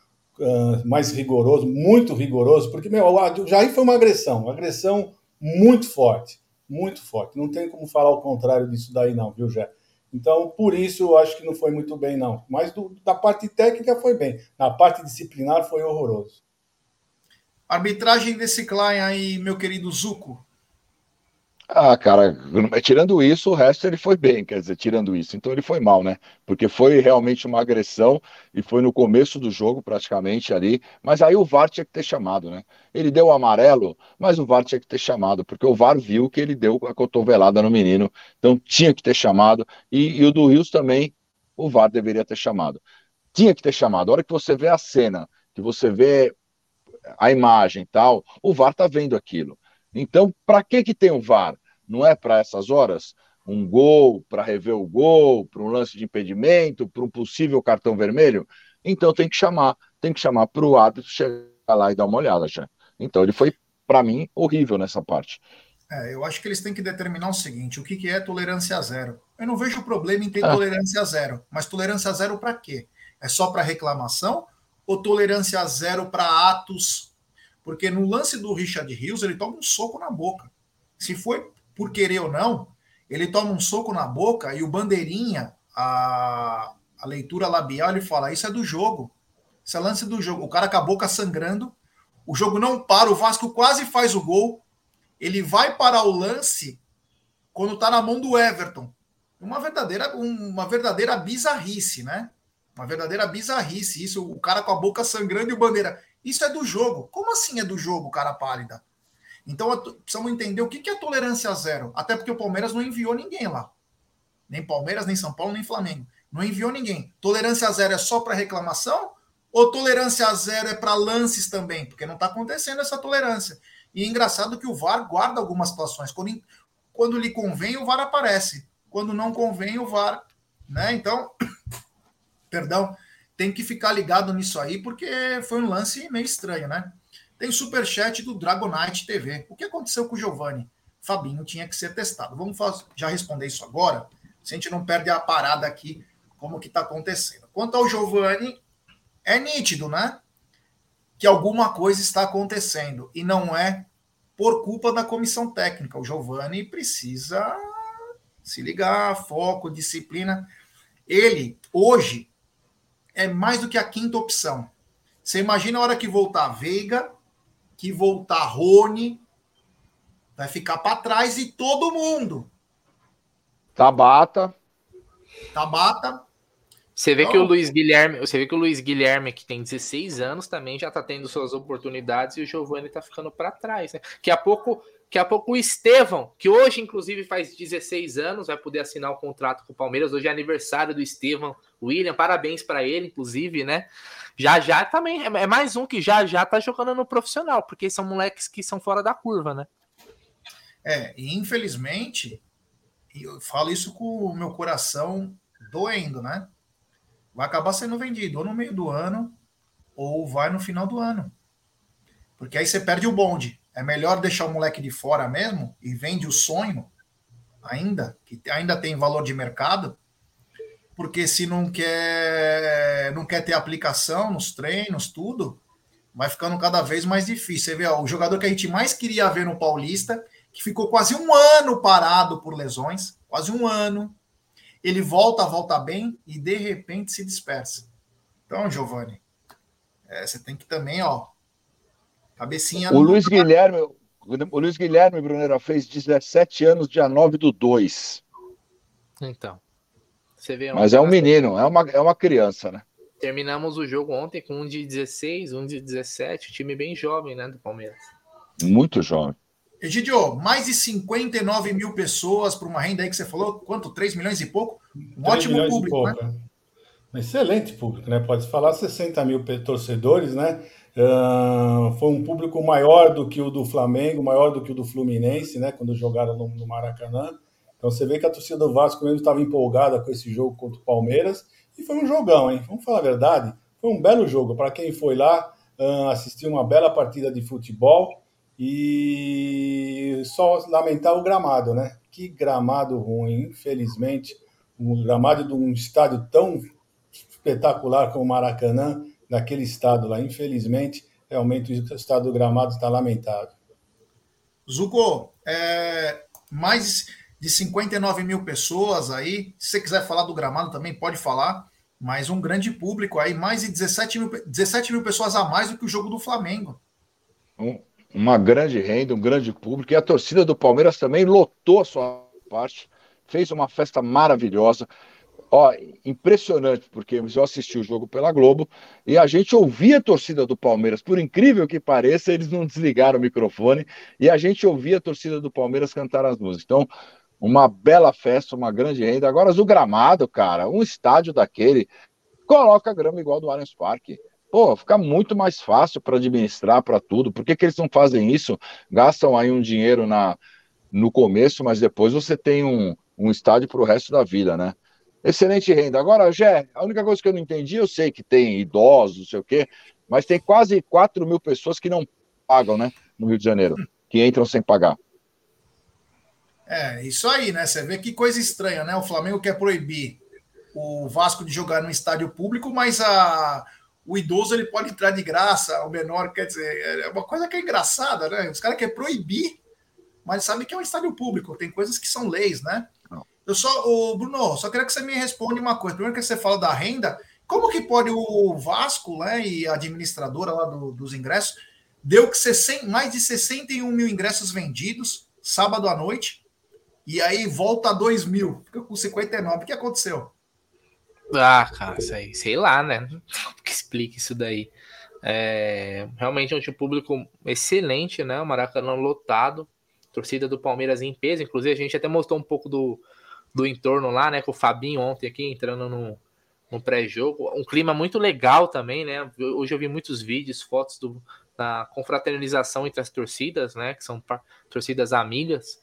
mais rigoroso, muito rigoroso, porque meu, o Jair foi uma agressão, uma agressão muito forte muito forte. Não tem como falar o contrário disso daí, não, viu, Jé? Então, por isso, eu acho que não foi muito bem, não. Mas do, da parte técnica foi bem. Na parte disciplinar foi horroroso. Arbitragem desse Klein aí, meu querido Zuco. Ah, cara, tirando isso, o resto ele foi bem, quer dizer, tirando isso. Então ele foi mal, né? Porque foi realmente uma agressão e foi no começo do jogo, praticamente ali. Mas aí o VAR tinha que ter chamado, né? Ele deu o amarelo, mas o VAR tinha que ter chamado, porque o VAR viu que ele deu a cotovelada no menino. Então tinha que ter chamado. E, e o do Rios também, o VAR deveria ter chamado. Tinha que ter chamado. A hora que você vê a cena, que você vê a imagem tal, o VAR tá vendo aquilo. Então, para que, que tem o VAR? Não é para essas horas? Um gol, para rever o gol, para um lance de impedimento, para um possível cartão vermelho? Então tem que chamar, tem que chamar para o árbitro chegar lá e dar uma olhada já. Então ele foi, para mim, horrível nessa parte. É, eu acho que eles têm que determinar o seguinte: o que, que é tolerância zero? Eu não vejo problema em ter ah. tolerância zero, mas tolerância zero para quê? É só para reclamação ou tolerância zero para atos? Porque no lance do Richard Rios, ele toma um soco na boca. Se foi por querer ou não, ele toma um soco na boca e o bandeirinha, a, a leitura labial, ele fala: Isso é do jogo. Isso é lance do jogo. O cara com a boca sangrando, o jogo não para, o Vasco quase faz o gol. Ele vai parar o lance quando está na mão do Everton. Uma verdadeira, uma verdadeira bizarrice, né? Uma verdadeira bizarrice. Isso, o cara com a boca sangrando e o bandeira. Isso é do jogo. Como assim é do jogo, cara pálida? Então precisamos entender o que é tolerância zero. Até porque o Palmeiras não enviou ninguém lá. Nem Palmeiras, nem São Paulo, nem Flamengo. Não enviou ninguém. Tolerância zero é só para reclamação? Ou tolerância zero é para lances também? Porque não está acontecendo essa tolerância. E é engraçado que o VAR guarda algumas situações. Quando, quando lhe convém, o VAR aparece. Quando não convém, o VAR. Né? Então, perdão, tem que ficar ligado nisso aí, porque foi um lance meio estranho, né? Tem superchat do Dragonite TV. O que aconteceu com o Giovanni? Fabinho tinha que ser testado. Vamos já responder isso agora, se a gente não perde a parada aqui, como que está acontecendo. Quanto ao Giovanni, é nítido, né? Que alguma coisa está acontecendo e não é por culpa da comissão técnica. O Giovanni precisa se ligar, foco, disciplina. Ele, hoje, é mais do que a quinta opção. Você imagina a hora que voltar a Veiga, que voltar Rony, vai ficar para trás e todo mundo. Tabata. Tabata. Você vê então, que o Luiz Guilherme, você vê que o Luiz Guilherme, que tem 16 anos, também já tá tendo suas oportunidades e o Giovani tá ficando para trás, né? Que a pouco, que a pouco o Estevão, que hoje inclusive faz 16 anos, vai poder assinar o contrato com o Palmeiras. Hoje é aniversário do Estevão William, parabéns para ele, inclusive, né? Já já também é mais um que já já tá jogando no profissional, porque são moleques que são fora da curva, né? É, e infelizmente, eu falo isso com o meu coração doendo, né? vai acabar sendo vendido ou no meio do ano ou vai no final do ano. Porque aí você perde o bonde. É melhor deixar o moleque de fora mesmo e vende o sonho ainda, que ainda tem valor de mercado, porque se não quer não quer ter aplicação nos treinos, tudo, vai ficando cada vez mais difícil. Você vê, ó, o jogador que a gente mais queria ver no Paulista, que ficou quase um ano parado por lesões, quase um ano, ele volta, volta bem e de repente se dispersa. Então, Giovanni, é, você tem que também, ó, cabecinha. O Luiz Guilherme, o Luiz Guilherme Brunera fez 17 anos, dia 9 do 2. Então. Você vê Mas é um menino, é uma, é uma criança, né? Terminamos o jogo ontem com um de 16, um de 17, time bem jovem, né, do Palmeiras. Muito jovem. Egidio, mais de 59 mil pessoas para uma renda aí que você falou, quanto? 3 milhões e pouco? Um ótimo público, né? Um excelente público, né? Pode falar 60 mil torcedores, né? Foi um público maior do que o do Flamengo, maior do que o do Fluminense, né? Quando jogaram no, no Maracanã. Então você vê que a torcida do Vasco mesmo estava empolgada com esse jogo contra o Palmeiras. E foi um jogão, hein? Vamos falar a verdade. Foi um belo jogo. Para quem foi lá uh, assistir uma bela partida de futebol. E só lamentar o gramado, né? Que gramado ruim, infelizmente. Um gramado de um estádio tão espetacular como o Maracanã, naquele estado lá, infelizmente, realmente o estado do gramado está lamentável. Zuko, é, mais de 59 mil pessoas aí. Se você quiser falar do gramado também, pode falar. Mas um grande público aí, mais de 17 mil, 17 mil pessoas a mais do que o jogo do Flamengo. Um, uma grande renda, um grande público. E a torcida do Palmeiras também lotou a sua parte, fez uma festa maravilhosa. Ó, impressionante, porque eu assisti o jogo pela Globo e a gente ouvia a torcida do Palmeiras, por incrível que pareça, eles não desligaram o microfone e a gente ouvia a torcida do Palmeiras cantar as músicas. Então, uma bela festa, uma grande renda. Agora, o gramado, cara, um estádio daquele, coloca grama igual do Allianz Parque pô, fica muito mais fácil para administrar para tudo. Por que, que eles não fazem isso? Gastam aí um dinheiro na, no começo, mas depois você tem um, um estádio para o resto da vida, né? Excelente renda. Agora, Gé, a única coisa que eu não entendi, eu sei que tem idosos, não sei o quê, mas tem quase 4 mil pessoas que não pagam, né? No Rio de Janeiro, que entram sem pagar. É, isso aí, né? Você vê que coisa estranha, né? O Flamengo quer proibir o Vasco de jogar no estádio público, mas a, o idoso ele pode entrar de graça, o menor, quer dizer, é uma coisa que é engraçada, né? Os caras querem proibir, mas sabem que é um estádio público, tem coisas que são leis, né? Eu só, o Bruno, só queria que você me responda uma coisa. Primeiro que você fala da renda, como que pode o Vasco, né, e a administradora lá do, dos ingressos, deu que 60, mais de 61 mil ingressos vendidos sábado à noite, e aí volta a 2 mil, fica com 59. O que aconteceu? Ah, cara, sei, sei lá, né? Que explique isso daí. É, realmente é um público excelente, né? O Maracanã lotado, torcida do Palmeiras em peso. Inclusive, a gente até mostrou um pouco do, do entorno lá, né? Com o Fabinho ontem aqui entrando no, no pré-jogo. Um clima muito legal também, né? Hoje eu vi muitos vídeos, fotos do, da confraternização entre as torcidas, né? Que são torcidas amigas.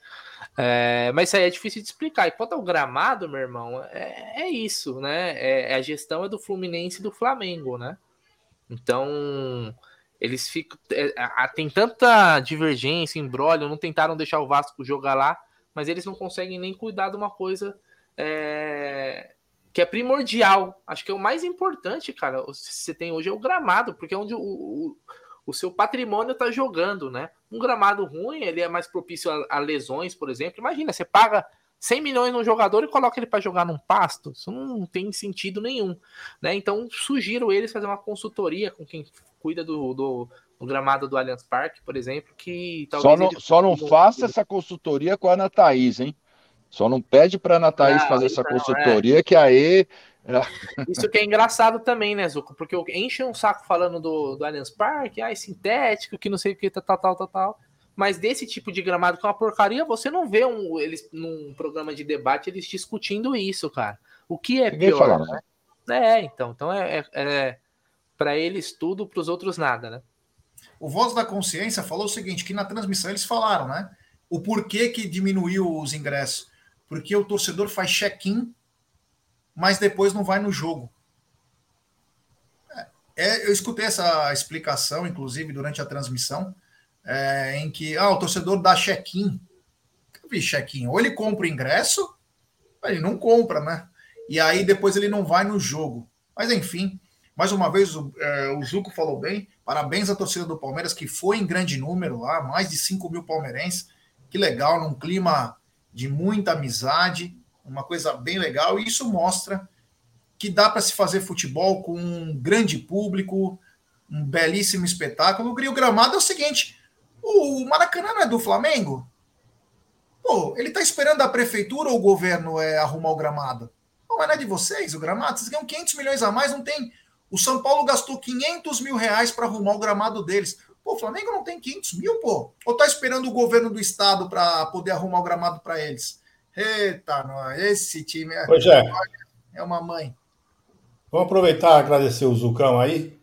É, mas isso aí é difícil de explicar. E quanto ao gramado, meu irmão, é, é isso, né? É, é a gestão é do Fluminense e do Flamengo, né? Então, eles ficam. É, tem tanta divergência, embrólio, não tentaram deixar o Vasco jogar lá, mas eles não conseguem nem cuidar de uma coisa é, que é primordial. Acho que é o mais importante, cara. Você tem hoje é o gramado, porque é onde o, o, o seu patrimônio está jogando, né? Um gramado ruim, ele é mais propício a, a, lesões, por exemplo. Imagina, você paga 100 milhões num jogador e coloca ele para jogar num pasto. Isso não tem sentido nenhum, né? Então, sugiro eles fazer uma consultoria com quem cuida do, do, do gramado do Allianz Parque, por exemplo, que talvez... Só não, só não faça essa consultoria com a Ana Thaís, hein? Só não pede para a Ana Thaís não, fazer essa não, é. consultoria, é. que aí. Isso que é engraçado também, né, Zuko? Porque enche um saco falando do, do Allianz Parque, ah, é sintético, que não sei o que, tal, tal, tal, tal. Mas desse tipo de gramado que é uma porcaria, você não vê um, eles num programa de debate eles discutindo isso, cara. O que é Ninguém pior, falando, né? É, então, então é, é, é para eles tudo, para os outros nada, né? O Voz da Consciência falou o seguinte, que na transmissão eles falaram, né? O porquê que diminuiu os ingressos. Porque o torcedor faz check-in, mas depois não vai no jogo. É, eu escutei essa explicação, inclusive, durante a transmissão, é, em que ah, o torcedor dá check-in. Vi check-in. Ou ele compra o ingresso, ele não compra, né? E aí depois ele não vai no jogo. Mas enfim, mais uma vez o, é, o Zuco falou bem. Parabéns à torcida do Palmeiras, que foi em grande número lá, mais de 5 mil palmeirenses. Que legal, num clima de muita amizade, uma coisa bem legal. E isso mostra que dá para se fazer futebol com um grande público, um belíssimo espetáculo. O Gramado é o seguinte: o Maracanã não é do Flamengo? Pô, ele está esperando a prefeitura ou o governo é, arrumar o gramado? Não é de vocês o gramado? Vocês ganham 500 milhões a mais, não tem o São Paulo gastou 500 mil reais para arrumar o gramado deles. Pô, o Flamengo não tem 500 mil, pô. Ou tá esperando o governo do estado para poder arrumar o gramado para eles? Eita, nós, esse time é, é. é uma mãe. Vamos aproveitar e agradecer o Zucão aí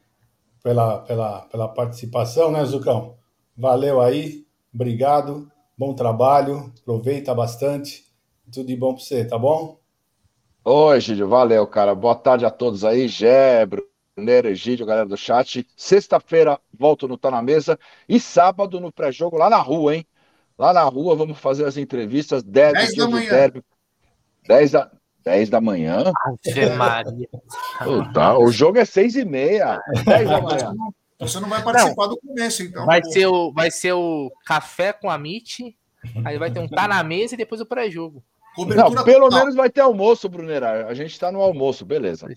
pela, pela, pela participação, né, Zucão? Valeu aí, obrigado, bom trabalho, aproveita bastante. Tudo de bom para você, tá bom? Oi, Gídio, valeu, cara. Boa tarde a todos aí, Gebro, Nero, Egídio, galera do chat. Sexta-feira volto no Tá na Mesa e sábado no pré-jogo lá na rua, hein? Lá na rua vamos fazer as entrevistas. 10, 10 da manhã. Derby. 10 da, 10 da manhã? Ave Maria. Puta, o jogo é 6 e meia. 10 da manhã. Você não vai participar não, do começo, então. Vai ser, o, vai ser o café com a Mit, aí vai ter um Tá na Mesa e depois o pré-jogo. Não, pelo total. menos vai ter almoço, Brunera. A gente está no almoço, beleza.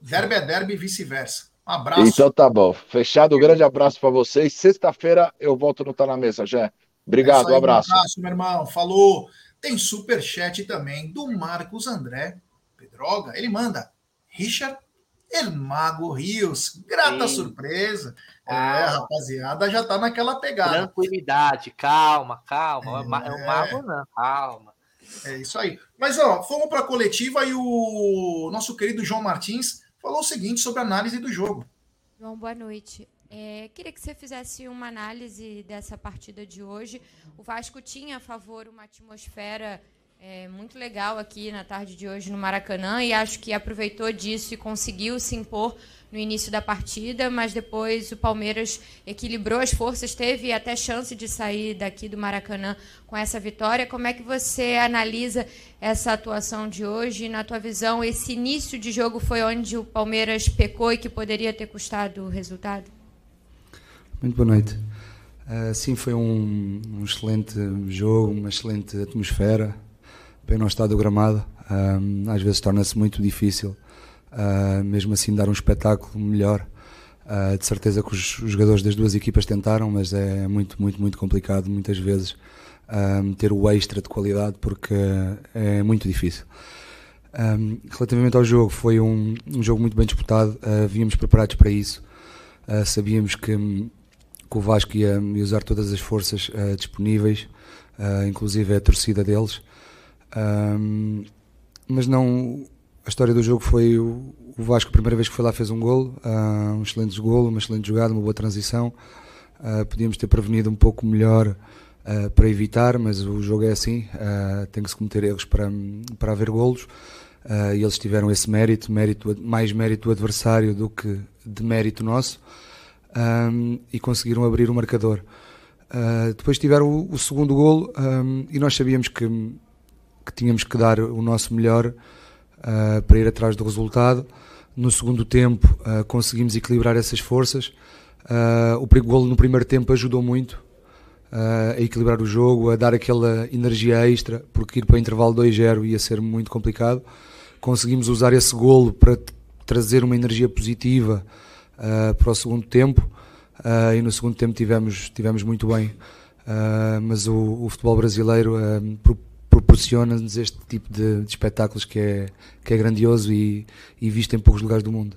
Derby é derby e vice-versa. Um abraço. Então tá bom. Fechado, um grande abraço para vocês. Sexta-feira eu volto no Tá na Mesa, Jé. Obrigado, é aí, um abraço. Um abraço, meu irmão. Falou. Tem super chat também do Marcos André Pedroga. Ele manda. Richard Elmago Rios. Grata Sim. surpresa. É, ah, é, rapaziada, já tá naquela pegada. Tranquilidade, calma, calma. É, é o mago não, calma. É isso aí. Mas, ó, fomos para a coletiva e o nosso querido João Martins falou o seguinte sobre a análise do jogo. João, boa noite. É, queria que você fizesse uma análise dessa partida de hoje. O Vasco tinha a favor uma atmosfera É muito legal aqui na tarde de hoje no Maracanã e acho que aproveitou disso e conseguiu se impor no início da partida, mas depois o Palmeiras equilibrou as forças, teve até chance de sair daqui do Maracanã com essa vitória. Como é que você analisa essa atuação de hoje? Na tua visão, esse início de jogo foi onde o Palmeiras pecou e que poderia ter custado o resultado? Muito boa noite. Uh, sim, foi um, um, excelente jogo, uma excelente atmosfera, no estado do gramado. Um, às vezes torna-se muito difícil uh, mesmo assim dar um espetáculo melhor. Uh, de certeza que os, os, jogadores das duas equipas tentaram, mas é muito, muito, muito complicado muitas vezes uh, ter o extra de qualidade porque é muito difícil. Um, relativamente ao jogo, foi um, um jogo muito bem disputado, uh, vínhamos preparados para isso, uh, sabíamos que, que, o Vasco ia, ia, usar todas as forças uh, disponíveis, inclusive a torcida deles, mas não a história do jogo foi o, Vasco, a primeira vez que foi lá, fez um golo, uh, um excelente golo, uma excelente jogada, uma boa transição. Uh, podíamos ter prevenido um pouco melhor uh, para evitar, mas o jogo é assim, tem que se cometer erros para, para haver golos. e eles tiveram esse mérito, mérito, mais mérito do adversário do que de mérito nosso, um, e conseguiram abrir o marcador. depois tiveram o, segundo golo um, e nós sabíamos que, que tínhamos que dar o nosso melhor uh, para ir atrás do resultado. No segundo tempo uh, conseguimos equilibrar essas forças. Uh, o golo no primeiro tempo ajudou muito a equilibrar o jogo, a dar aquela energia extra, porque ir para o intervalo 2-0 ia ser muito complicado. Conseguimos usar esse golo para trazer uma energia positiva para o segundo tempo e no segundo tempo tivemos, tivemos muito bem. mas o, o futebol brasileiro proporciona-nos este tipo de, de, espetáculos que é, que é grandioso e, e visto em poucos lugares do mundo.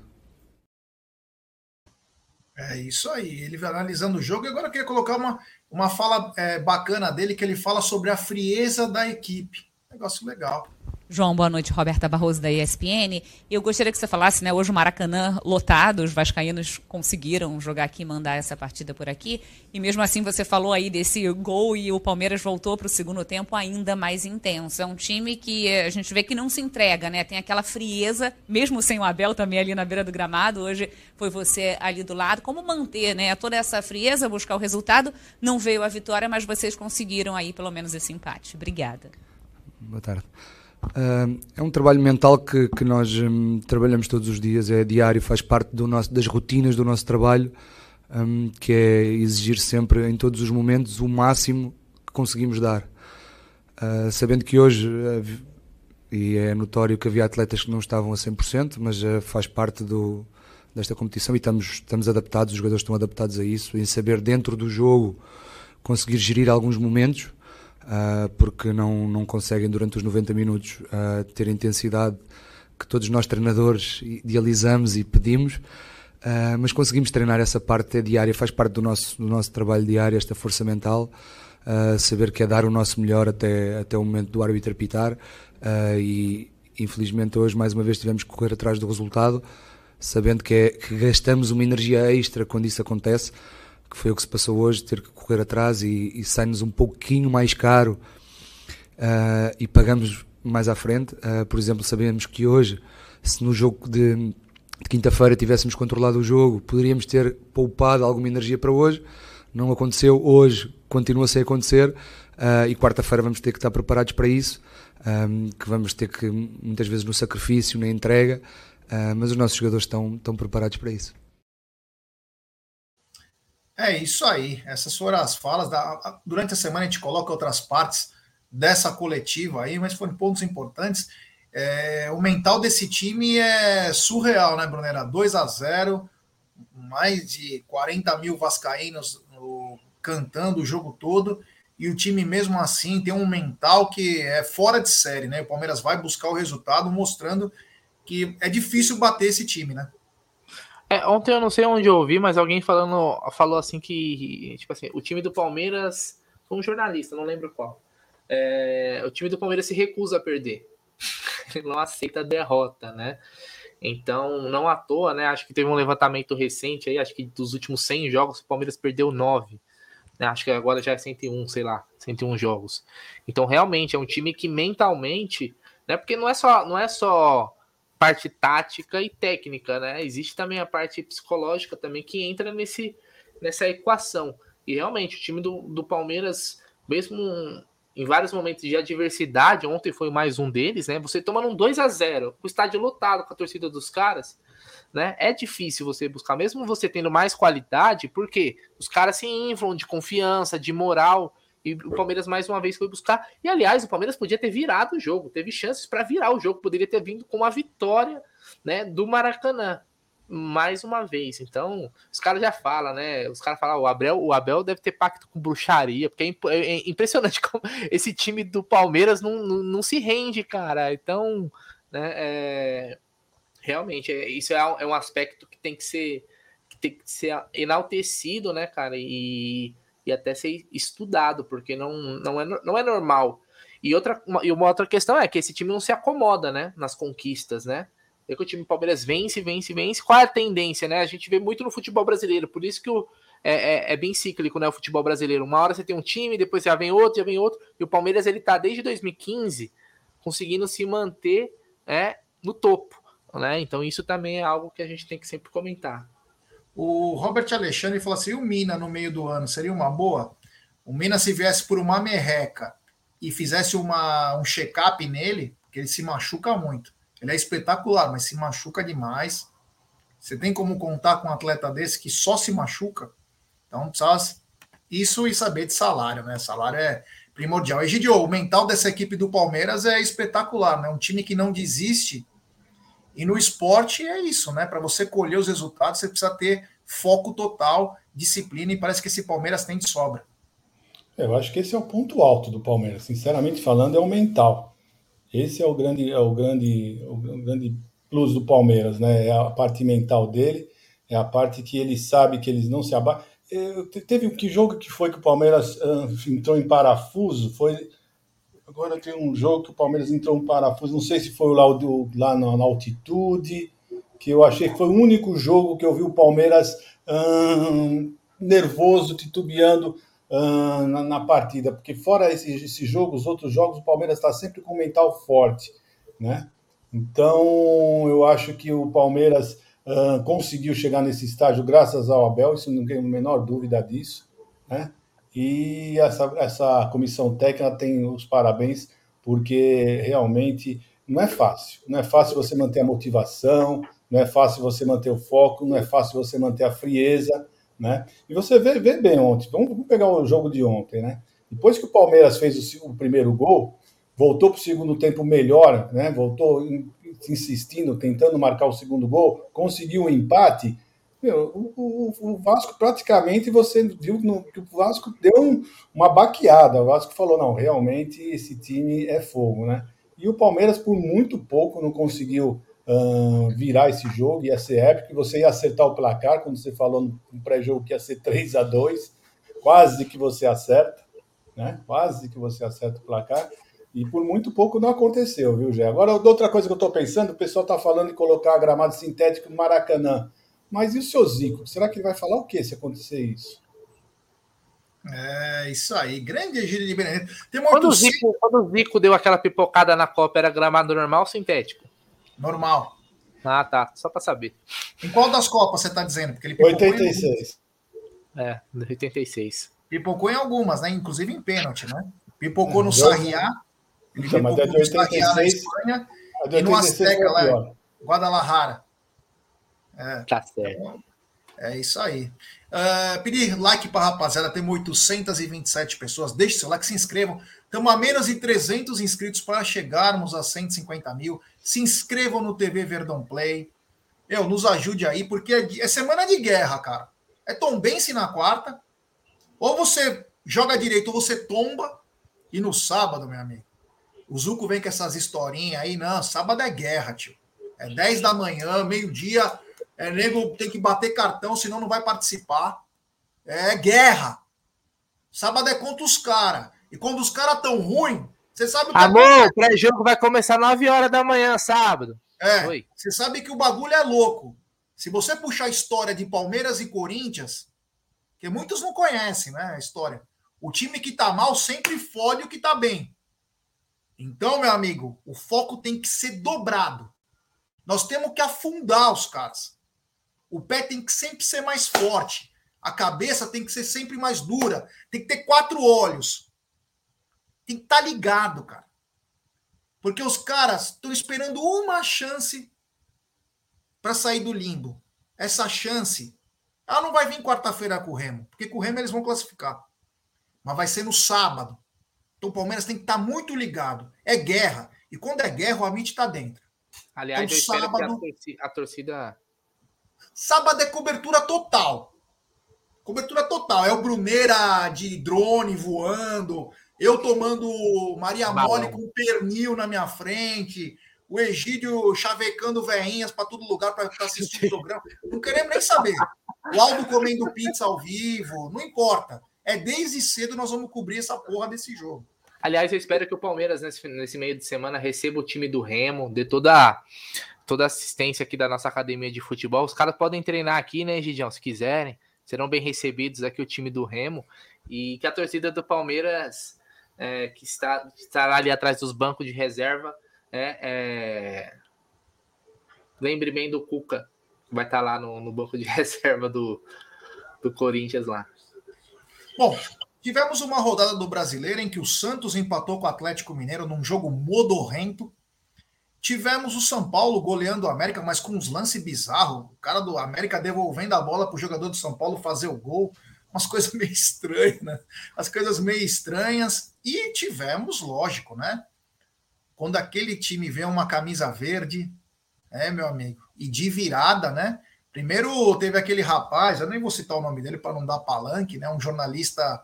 É isso aí, ele vai analisando o jogo e agora eu queria colocar uma, uma fala é, bacana dele que ele fala sobre a frieza da equipe. Negócio legal. João, boa noite. Roberta Barroso, da ESPN. Eu gostaria que você falasse, né? Hoje o Maracanã lotado, os vascaínos conseguiram jogar aqui mandar essa partida por aqui. E mesmo assim você falou aí desse gol e o Palmeiras voltou para o segundo tempo ainda mais intenso. É um time que a gente vê que não se entrega, né? Tem aquela frieza, mesmo sem o Abel também ali na beira do gramado. Hoje foi você ali do lado. Como manter, né? Toda essa frieza, buscar o resultado. Não veio a vitória, mas vocês conseguiram aí pelo menos esse empate. Obrigada. Boa tarde. Uh, é um trabalho mental que, que nós um, trabalhamos todos os dias, é diário, faz parte do nosso, das rotinas do nosso trabalho, um, que é exigir sempre, em todos os momentos, o máximo que conseguimos dar. Uh, sabendo que hoje, uh, e é notório que havia atletas que não estavam a 100%, mas uh, faz parte do, desta competição e estamos, estamos adaptados, os jogadores estão adaptados a isso, em saber dentro do jogo conseguir gerir alguns momentos uh, porque não, não conseguem durante os 90 minutos uh, ter a intensidade que todos nós treinadores idealizamos e pedimos, uh, mas conseguimos treinar essa parte diária, faz parte do nosso, do nosso trabalho diário, esta força mental, saber que é dar o nosso melhor até, até o momento do árbitro apitar. E infelizmente hoje mais uma vez tivemos que correr atrás do resultado, sabendo que, é, que gastamos uma energia extra quando isso acontece, que foi o que se passou hoje, ter que correr atrás e, e sai-nos um pouquinho mais caro uh, e pagamos mais à frente. Uh, por exemplo, sabemos que hoje, se no jogo de, de quinta-feira tivéssemos controlado o jogo, poderíamos ter poupado alguma energia para hoje. Não aconteceu, hoje continua sem acontecer uh, e quarta-feira vamos ter que estar preparados para isso, um, que vamos ter que, muitas vezes, no sacrifício, na entrega, mas os nossos jogadores estão, estão preparados para isso. É isso aí. Essas foram as falas. Da... Durante a semana a gente coloca outras partes dessa coletiva aí, mas foram pontos importantes. É... o mental desse time é surreal, né, Brunera? 2 a 0 mais de 40 mil vascaínos no... cantando o jogo todo. E o time, mesmo assim, tem um mental que é fora de série, né? O Palmeiras vai buscar o resultado, mostrando que é difícil bater esse time, né? É, ontem eu não sei onde eu ouvi, mas alguém falando, falou assim que, tipo assim, o time do Palmeiras, foi um jornalista, não lembro qual. É, o time do Palmeiras se recusa a perder. Ele não aceita a derrota, né? Então, não à toa, né? Acho que teve um levantamento recente aí, acho que dos últimos 100 jogos o Palmeiras perdeu 9. Né? Acho que agora já é 101, sei lá, 101 jogos. Então, realmente, é um time que mentalmente, né? Porque não é só, não é só parte tática e técnica, né? Existe também a parte psicológica também que entra nesse, nessa equação. E realmente, o time do, do Palmeiras, mesmo em vários momentos de adversidade, ontem foi mais um deles, né? Você tomando um 2 a 0 o estádio lotado com a torcida dos caras, né? É difícil você buscar, mesmo você tendo mais qualidade, porque os caras se inflam de confiança, de moral, e o Palmeiras mais uma vez foi buscar. E aliás, o Palmeiras podia ter virado o jogo, teve chances para virar o jogo, poderia ter vindo com uma vitória, né, do Maracanã mais uma vez. Então, os caras já falam, né? Os caras falam, o Abel, o Abel deve ter pacto com bruxaria, porque é, é, é impressionante como esse time do Palmeiras não, não, não se rende, cara. Então, né, é, realmente, é, isso é, é, um aspecto que tem que ser tem que ser enaltecido, né, cara? E, e até ser estudado, porque não, não, é, não é normal. E outra, e uma outra questão é que esse time não se acomoda, né, nas conquistas, né? É que o time Palmeiras vence, vence, vence. Qual é a tendência, né? A gente vê muito no futebol brasileiro, por isso que o, é, é, é, bem cíclico, né? O futebol brasileiro. Uma hora você tem um time, depois já vem outro, já vem outro. E o Palmeiras, ele tá desde 2015 conseguindo se manter é, no topo, né? Então isso também é algo que a gente tem que sempre comentar. O Robert Alexandre falou assim: o Mina no meio do ano seria uma boa? O Mina, se viesse por uma merreca e fizesse uma, um check-up nele, porque ele se machuca muito. Ele é espetacular, mas se machuca demais. Você tem como contar com um atleta desse que só se machuca? Então precisa isso e saber de salário, né? Salário é primordial. Egidio, o mental dessa equipe do Palmeiras é espetacular, né? Um time que não desiste. E no esporte é isso, né? Para você colher os resultados, você precisa ter foco total, disciplina, e parece que esse Palmeiras tem de sobra. Eu acho que esse é o ponto alto do Palmeiras, sinceramente falando, é o mental. Esse é o grande, é o grande, o grande plus do Palmeiras, né? É a parte mental dele, é a parte que ele sabe que eles não se abatem. Teve que jogo que foi que o Palmeiras uh, entrou em parafuso? Foi agora tem um jogo que o Palmeiras entrou em parafuso. Não sei se foi lá, lá na, altitude, que eu achei que foi o único jogo que eu vi o Palmeiras uh, nervoso, titubeando uh, na, na, partida, porque fora esse, esse jogo, os outros jogos, o Palmeiras está sempre com mental forte, né? Então, eu acho que o Palmeiras conseguiu chegar nesse estágio graças ao Abel, isso não tem a menor dúvida disso, né? E essa, essa comissão técnica tem os parabéns, porque realmente não é fácil. Não é fácil você manter a motivação, não é fácil você manter o foco, não é fácil você manter a frieza, né? E você vê, vê bem ontem, vamos, vamos, pegar o jogo de ontem, né? Depois que o Palmeiras fez o, o primeiro gol, voltou para o segundo tempo melhor, né? Voltou insistindo, tentando marcar o segundo gol, conseguiu um empate. Meu, o, o, o, Vasco praticamente você viu no, que o Vasco deu um, uma baqueada. O Vasco falou: não, realmente esse time é fogo, né? E o Palmeiras, por muito pouco, não conseguiu uh, virar esse jogo, ia ser épico, você ia acertar o placar, quando você falou no pré-jogo que ia ser 3 a 2 quase que você acerta, né? Quase que você acerta o placar. E por muito pouco não aconteceu, viu, Gé? Agora, outra coisa que eu estou pensando, o pessoal está falando em colocar gramado sintético no Maracanã. Mas e o seu Zico? Será que ele vai falar o quê se acontecer isso? É, isso aí. Grande Egílio de Benedito. quando, o Zico, quando o Zico deu aquela pipocada na Copa, era gramado normal ou sintético? Normal. Ah, tá. Só para saber. Em qual das Copas você está dizendo? Porque ele 86. É, 86. Pipocou em algumas, né? Inclusive em pênalti, né? Pipocou é, no Sarriá. Ele então, pipocou no Sarriá na Espanha. E no Azteca lá, Guadalajara. É. Tá certo. É isso aí. Uh, pedir like para rapaziada, temos 827 pessoas. Deixe seu like, se inscrevam. Estamos a menos de 300 inscritos para chegarmos a 150 mil. Se inscrevam no TV Verdão Play. Eu, nos ajude aí, porque é, é semana de guerra, cara. É Tombense na quarta. Ou você joga direito ou você tomba. E no sábado, meu amigo, o Zuco vem com essas historinhas aí. Não, sábado é guerra, tio. É 10 da manhã, meio-dia. É nego tem que bater cartão, senão não vai participar. É guerra. Sábado é contra os caras. E quando os caras tão ruins, você sabe o que Amor, o pré-jogo vai começar 9 horas da manhã, sábado. É. Oi. Você sabe que o bagulho é louco. Se você puxar a história de Palmeiras e Corinthians, Porque muitos não conhecem né, a história. O time que tá mal sempre fode o que tá bem. Então, meu amigo, o foco tem que ser dobrado. Nós temos que afundar os caras. O pé tem que sempre ser mais forte. A cabeça tem que ser sempre mais dura. Tem que ter quatro olhos. Tem que estar tá ligado, cara. Porque os caras estão esperando uma chance para sair do limbo. Essa chance, ela não vai vir quarta-feira com o Remo, porque com o Remo eles vão classificar. Mas vai ser no sábado. Então o Palmeiras tem que estar tá muito ligado. É guerra. E quando é guerra, o Amit está dentro. Aliás, então, eu sábado, a torcida. Sábado é cobertura total. Cobertura total. É o Bruneira de drone voando, eu tomando Maria Mole com pernil na minha frente, o Egídio chavecando veinhas para todo lugar para assistir o programa. Não queremos nem saber. O Aldo comendo pizza ao vivo, não importa. É desde cedo nós vamos cobrir essa porra desse jogo. Aliás, eu espero que o Palmeiras, nesse, nesse meio de semana, receba o time do Remo, dê toda, toda assistência aqui da nossa academia de futebol. Os caras podem treinar aqui, né, Gidião, se quiserem. Serão bem recebidos aqui o time do Remo. E que a torcida do Palmeiras é, que está, estará ali atrás dos bancos de reserva. É, é... Lembre bem do Cuca, que vai estar lá no, no banco de reserva do, do Corinthians lá. Bom, tivemos uma rodada do Brasileiro em que o Santos empatou com o Atlético Mineiro num jogo modorrento. Tivemos o São Paulo goleando o América, mas com uns lances bizarros. O cara do América devolvendo a bola para o jogador do São Paulo fazer o gol umas coisas meio estranhas, né? As coisas meio estranhas. E tivemos, lógico, né? Quando aquele time vê uma camisa verde, é, meu amigo, e de virada, né? Primeiro teve aquele rapaz, eu nem vou citar o nome dele para não dar palanque, né? Um jornalista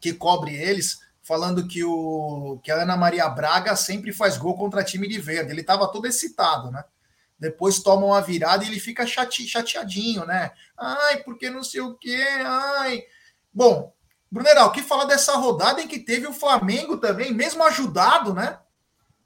que cobre eles, falando que, o, que a Ana Maria Braga sempre faz gol contra time de verde. Ele estava todo excitado, né? depois toma uma virada e ele fica chate, chateadinho, né? Ai, porque não sei o quê, ai. Bom, Bruneral, que falar dessa rodada em que teve o Flamengo também, mesmo ajudado, né?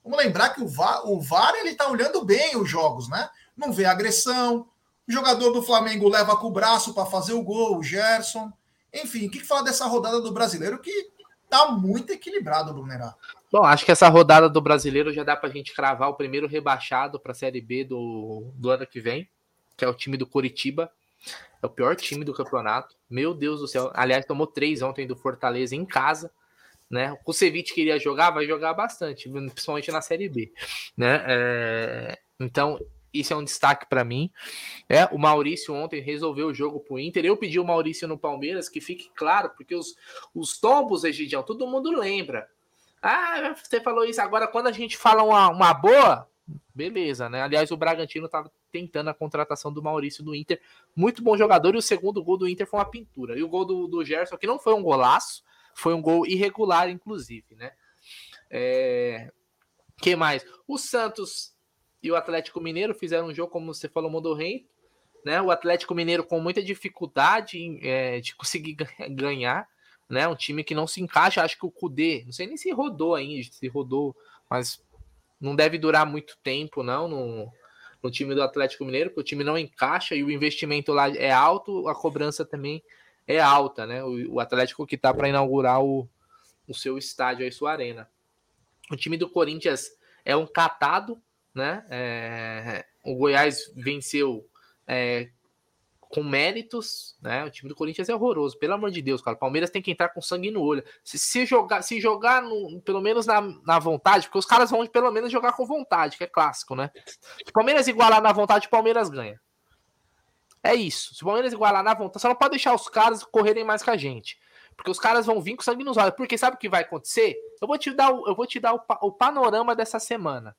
Vamos lembrar que o VAR, o VAR ele tá olhando bem os jogos, né? Não vê agressão. O jogador do Flamengo leva com o braço para fazer o gol, o Gerson. Enfim, o que falar dessa rodada do brasileiro que tá muito equilibrado, Bruneral? Bom, acho que essa rodada do brasileiro já dá para a gente cravar o primeiro rebaixado para a Série B do, do ano que vem, que é o time do Curitiba. É o pior time do campeonato. Meu Deus do céu. Aliás, tomou três ontem do Fortaleza em casa. Né? O Kusevich queria jogar, vai jogar bastante, principalmente na Série B. Né? É... Então, isso é um destaque para mim. É, o Maurício ontem resolveu o jogo pro Inter. Eu pedi o Maurício no Palmeiras, que fique claro, porque os, os tombos, Egidião, todo mundo lembra. Ah, você falou isso. Agora, quando a gente fala uma, uma boa, beleza, né? Aliás, o Bragantino estava tentando a contratação do Maurício do Inter. Muito bom jogador. E o segundo gol do Inter foi uma pintura. E o gol do, do Gerson, que não foi um golaço, foi um gol irregular, inclusive, né? É... que mais? O Santos e o Atlético Mineiro fizeram um jogo, como você falou, modorrento. Né? O Atlético Mineiro com muita dificuldade é, de conseguir ganhar né? Um time que não se encaixa. Acho que o Kudê, não sei nem se rodou ainda, se rodou, mas não deve durar muito tempo, não, no, no time do Atlético Mineiro, porque o time não encaixa e o investimento lá é alto, a cobrança também é alta, né? O, o Atlético que tá para inaugurar o, o seu estádio aí, sua arena. O time do Corinthians é um catado, né? É, o Goiás venceu é, com méritos, né? O time do Corinthians é horroroso, pelo amor de Deus, cara. O Palmeiras tem que entrar com sangue no olho. Se, se jogar, se jogar no, pelo menos na, na vontade, porque os caras vão pelo menos jogar com vontade, que é clássico, né? Se o Palmeiras igualar na vontade, o Palmeiras ganha. É isso. Se o Palmeiras igualar na vontade, você não pode deixar os caras correrem mais que a gente. Porque os caras vão vir com sangue nos olhos. Porque sabe o que vai acontecer? Eu vou te dar, o, eu vou te dar o, o panorama dessa semana.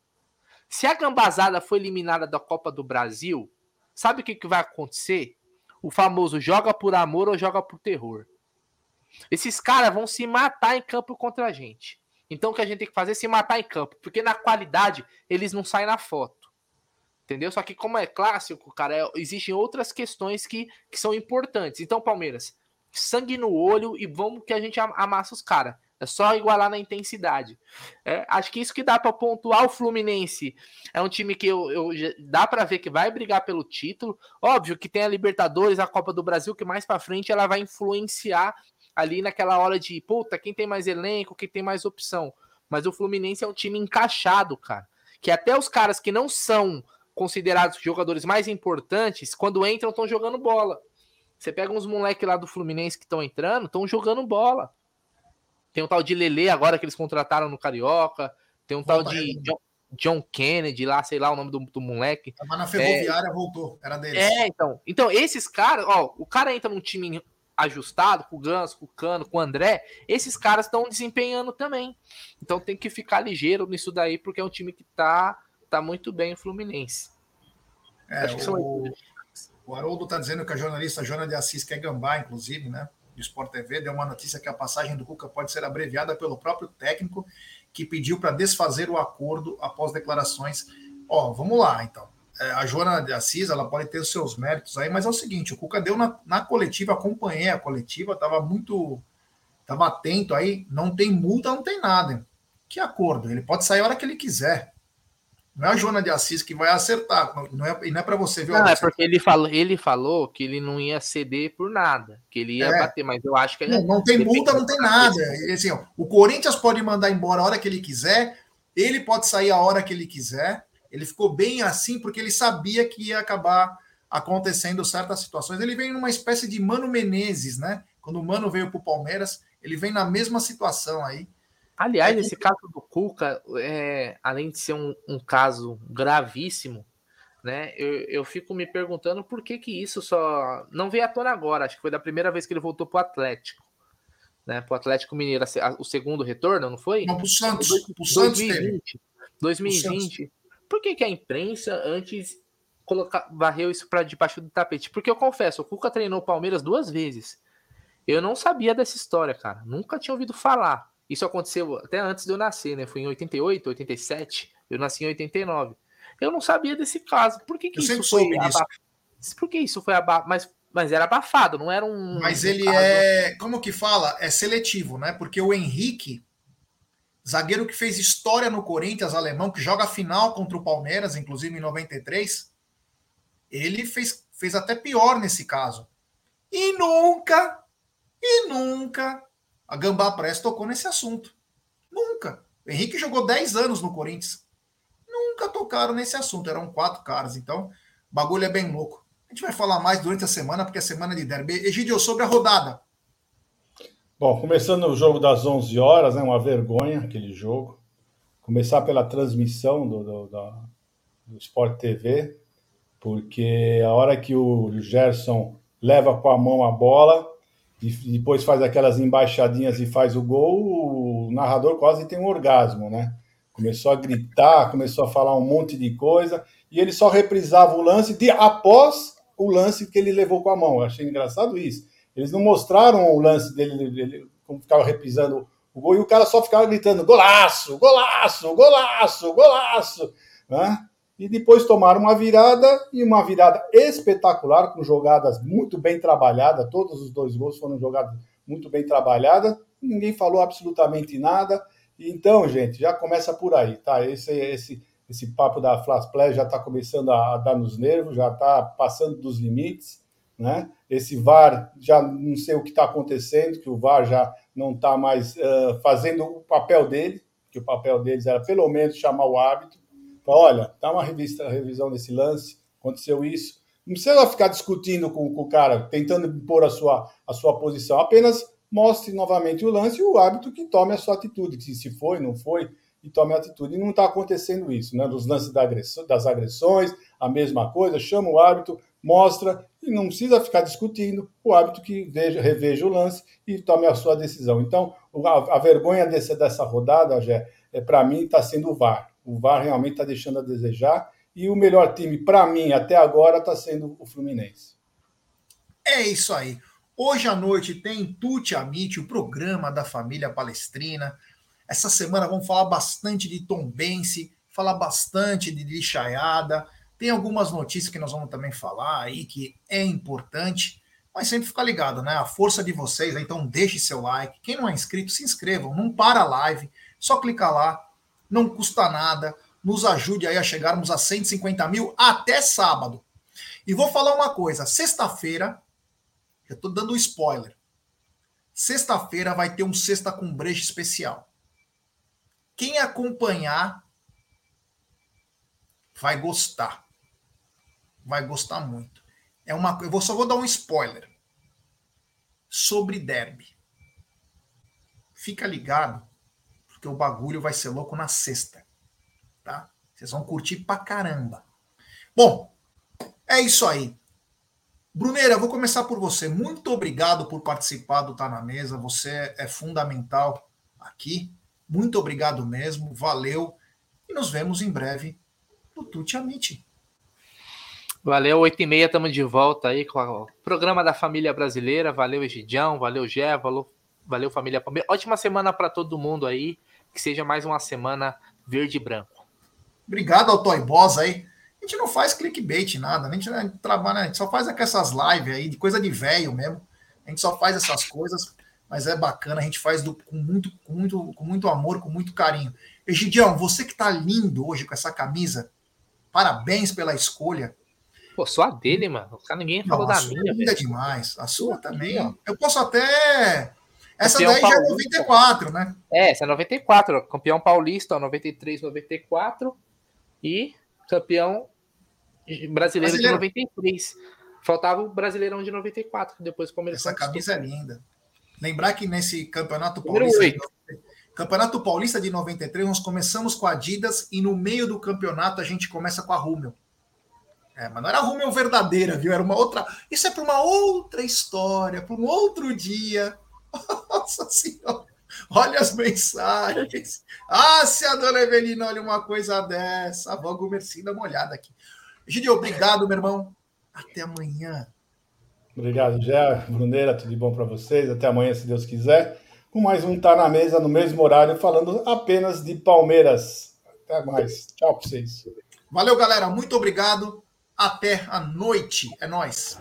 Se a gambazada foi eliminada da Copa do Brasil, sabe o que, que vai acontecer? o famoso joga por amor ou joga por terror. Esses caras vão se matar em campo contra a gente. Então o que a gente tem que fazer é se matar em campo, porque na qualidade eles não saem na foto. Entendeu? Só que como é clássico, cara, é, existem outras questões que, que são importantes. Então, Palmeiras, sangue no olho e vamos que a gente amassa os caras. É só igualar na intensidade. É, acho que isso que dá para pontuar o Fluminense. É um time que eu, eu dá para ver que vai brigar pelo título. Óbvio que tem a Libertadores, a Copa do Brasil, que mais para frente ela vai influenciar ali naquela hora de, puta, quem tem mais elenco, quem tem mais opção. Mas o Fluminense é um time encaixado, cara. Que até os caras que não são considerados jogadores mais importantes, quando entram, estão jogando bola. Você pega uns moleques lá do Fluminense que estão entrando, estão jogando bola. Tem um tal de Lele agora que eles contrataram no Carioca. Tem um Volta tal de John, John, Kennedy lá, sei lá o nome do, do moleque. Tava na Ferroviária, é, voltou. Era deles. É, então. Então, esses caras, ó, o cara entra num time ajustado, com o Ganso, com o Cano, com o André, esses caras estão desempenhando também. Então tem que ficar ligeiro nisso daí, porque é um time que tá, tá muito bem o Fluminense. É, o, o Haroldo tá dizendo que a jornalista Jona de Assis quer gambar, inclusive, né? Do Sport TV, deu uma notícia que a passagem do Cuca pode ser abreviada pelo próprio técnico que pediu para desfazer o acordo após declarações. Ó, vamos lá, então. É, a Joana de Assis, ela pode ter os seus méritos aí, mas é o seguinte, o Cuca deu na, na coletiva, acompanhei a coletiva, estava muito, estava atento aí, não tem multa, não tem nada. Que acordo? Ele pode sair a hora que ele quiser. Não é a Joana de Assis que vai acertar. Não é, e não é para você ver. Não, é porque ele falou, ele falou que ele não ia ceder por nada, que ele ia é. bater, mas eu acho que não, não tem multa, não tem nada. Assim, ó, o Corinthians pode mandar embora a hora que ele quiser, ele pode sair a hora que ele quiser. Ele ficou bem assim porque ele sabia que ia acabar acontecendo certas situações. Ele vem numa espécie de Mano Menezes, né? Quando o Mano veio para o Palmeiras, ele vem na mesma situação aí. Aliás, é esse caso do Cuca, é, além de ser um, um, caso gravíssimo, né? Eu, eu fico me perguntando por que, que isso só não veio à tona agora. Acho que foi da primeira vez que ele voltou para o Atlético. Né, para o Atlético Mineiro, o segundo retorno, não foi? Não, para o Santos. Pro Santos 2020. 2020. Por que, que a imprensa antes colocar, varreu isso para debaixo do tapete? Porque eu confesso, o Cuca treinou o Palmeiras duas vezes. Eu não sabia dessa história, cara. Nunca tinha ouvido falar. Isso aconteceu até antes de eu nascer, né? Foi em 88, 87. Eu nasci em 89. Eu não sabia desse caso. Por que, que isso foi abafado? Por que isso foi abafado? Mas, mas era abafado, não era um. Mas ele caso... é. Como que fala? É seletivo, né? Porque o Henrique, zagueiro que fez história no Corinthians, alemão, que joga final contra o Palmeiras, inclusive em 93, ele fez, fez até pior nesse caso. E nunca, e nunca a Gambá Press tocou nesse assunto. Nunca. O Henrique jogou 10 anos no Corinthians. Nunca tocaram nesse assunto. Eram quatro caras. Então, o bagulho é bem louco. A gente vai falar mais durante a semana, porque é semana de derby. Egidio, sobre a rodada. Bom, começando o jogo das 11 horas, né, uma vergonha aquele jogo. Começar pela transmissão do, do, do, do Sport TV, porque a hora que o Gerson leva com a mão a bola, e depois faz aquelas embaixadinhas e faz o gol, o narrador quase tem um orgasmo, né? Começou a gritar, começou a falar um monte de coisa, e ele só reprisava o lance de após o lance que ele levou com a mão. Eu achei engraçado isso. Eles não mostraram o lance dele, ele, como ficava reprisando o gol, e o cara só ficava gritando: golaço, golaço, golaço, golaço, né? E depois tomaram uma virada e uma virada espetacular, com jogadas muito bem trabalhadas. Todos os dois gols foram jogados muito bem trabalhadas. Ninguém falou absolutamente nada. Então, gente, já começa por aí, tá? Esse, esse, esse papo da Flash Play já está começando a, dar nos nervos, já está passando dos limites, né? Esse VAR, já não sei o que está acontecendo, que o VAR já não está mais uh, fazendo o papel dele, que o papel deles era pelo menos chamar o árbitro olha, dá uma revista, revisão desse lance, aconteceu isso. Não precisa ficar discutindo com, com, o cara, tentando impor a sua, a sua posição. Apenas mostre novamente o lance e o árbitro que tome a sua atitude, se, se foi, não foi, e tome a atitude. E não está acontecendo isso, né? Dos lances da agressão, das agressões, a mesma coisa, chama o árbitro, mostra, e não precisa ficar discutindo, o árbitro que veja, reveja o lance e tome a sua decisão. Então, a, a vergonha desse, dessa rodada, já é, para mim, está sendo o VAR. O VAR realmente está deixando a desejar. E o melhor time, para mim, até agora, está sendo o Fluminense. É isso aí. Hoje à noite tem Tuti Amite, o programa da família palestrina. Essa semana vamos falar bastante de Tom Bense, falar bastante de lixaiada. Tem algumas notícias que nós vamos também falar aí que é importante. mas sempre fica ligado, né? A força de vocês, então deixe seu like. Quem não é inscrito, se inscrevam, não para a live, só clicar lá, não custa nada, nos ajude aí a chegarmos a 150 mil até sábado. E vou falar uma coisa: sexta-feira, eu estou dando um spoiler. Sexta-feira vai ter um Sexta com Breja especial. Quem acompanhar vai gostar. Vai gostar muito. É uma, eu só vou dar um spoiler sobre derby. Fica ligado, porque o bagulho vai ser louco na sexta, tá? Vocês vão curtir pra caramba. Bom, é isso aí. Bruneira, vou começar por você. Muito obrigado por participar do Tá na Mesa. Você é fundamental aqui. Muito obrigado mesmo. Valeu. E nos vemos em breve no Tuti Amite. Valeu, 8 e meia, estamos de volta aí com o programa da família brasileira. Valeu, Egidião, valeu, Gé, valeu, valeu família Palmeiras. Ótima semana para todo mundo aí. Que seja mais uma semana verde e branco. Obrigado ao Toy Boss aí. A gente não faz clickbait, nada. A gente, não trabalha, a gente só faz essas lives aí, de coisa de velho mesmo. A gente só faz essas coisas, mas é bacana, a gente faz do, com, muito, com, muito, com muito amor, com muito carinho. Egidião, você que tá lindo hoje com essa camisa, parabéns pela escolha. Pô, só a dele, mano. Ninguém falou não, da minha. Linda demais. A sua também. eu posso até. Essa campeão daí paulista. já é 94, né? É, essa é 94. Campeão paulista, 93, 94. E campeão brasileiro, brasileiro. de 93. Faltava o Brasileirão de 94, depois ele Essa camisa é linda. Lembrar que nesse Campeonato Paulista, de, Campeonato Paulista de 93, nós começamos com a Adidas e no meio do campeonato a gente começa com a Rummel. É, mas não era a Rummel verdadeira, viu? Era uma outra. Isso é para uma outra história, para um outro dia. Nossa Senhora! Olha as mensagens. Ah, se a dona Evelina olha uma coisa dessa, a avó Gumerci dá uma olhada aqui. Gideon, obrigado, meu irmão. Até amanhã. Obrigado, Gé. Bruneira, tudo de bom para vocês. Até amanhã, se Deus quiser. Com mais um Tá na Mesa no mesmo horário, falando apenas de Palmeiras. Até mais. Tchau para vocês. Valeu, galera. Muito obrigado. Até a noite. É nós.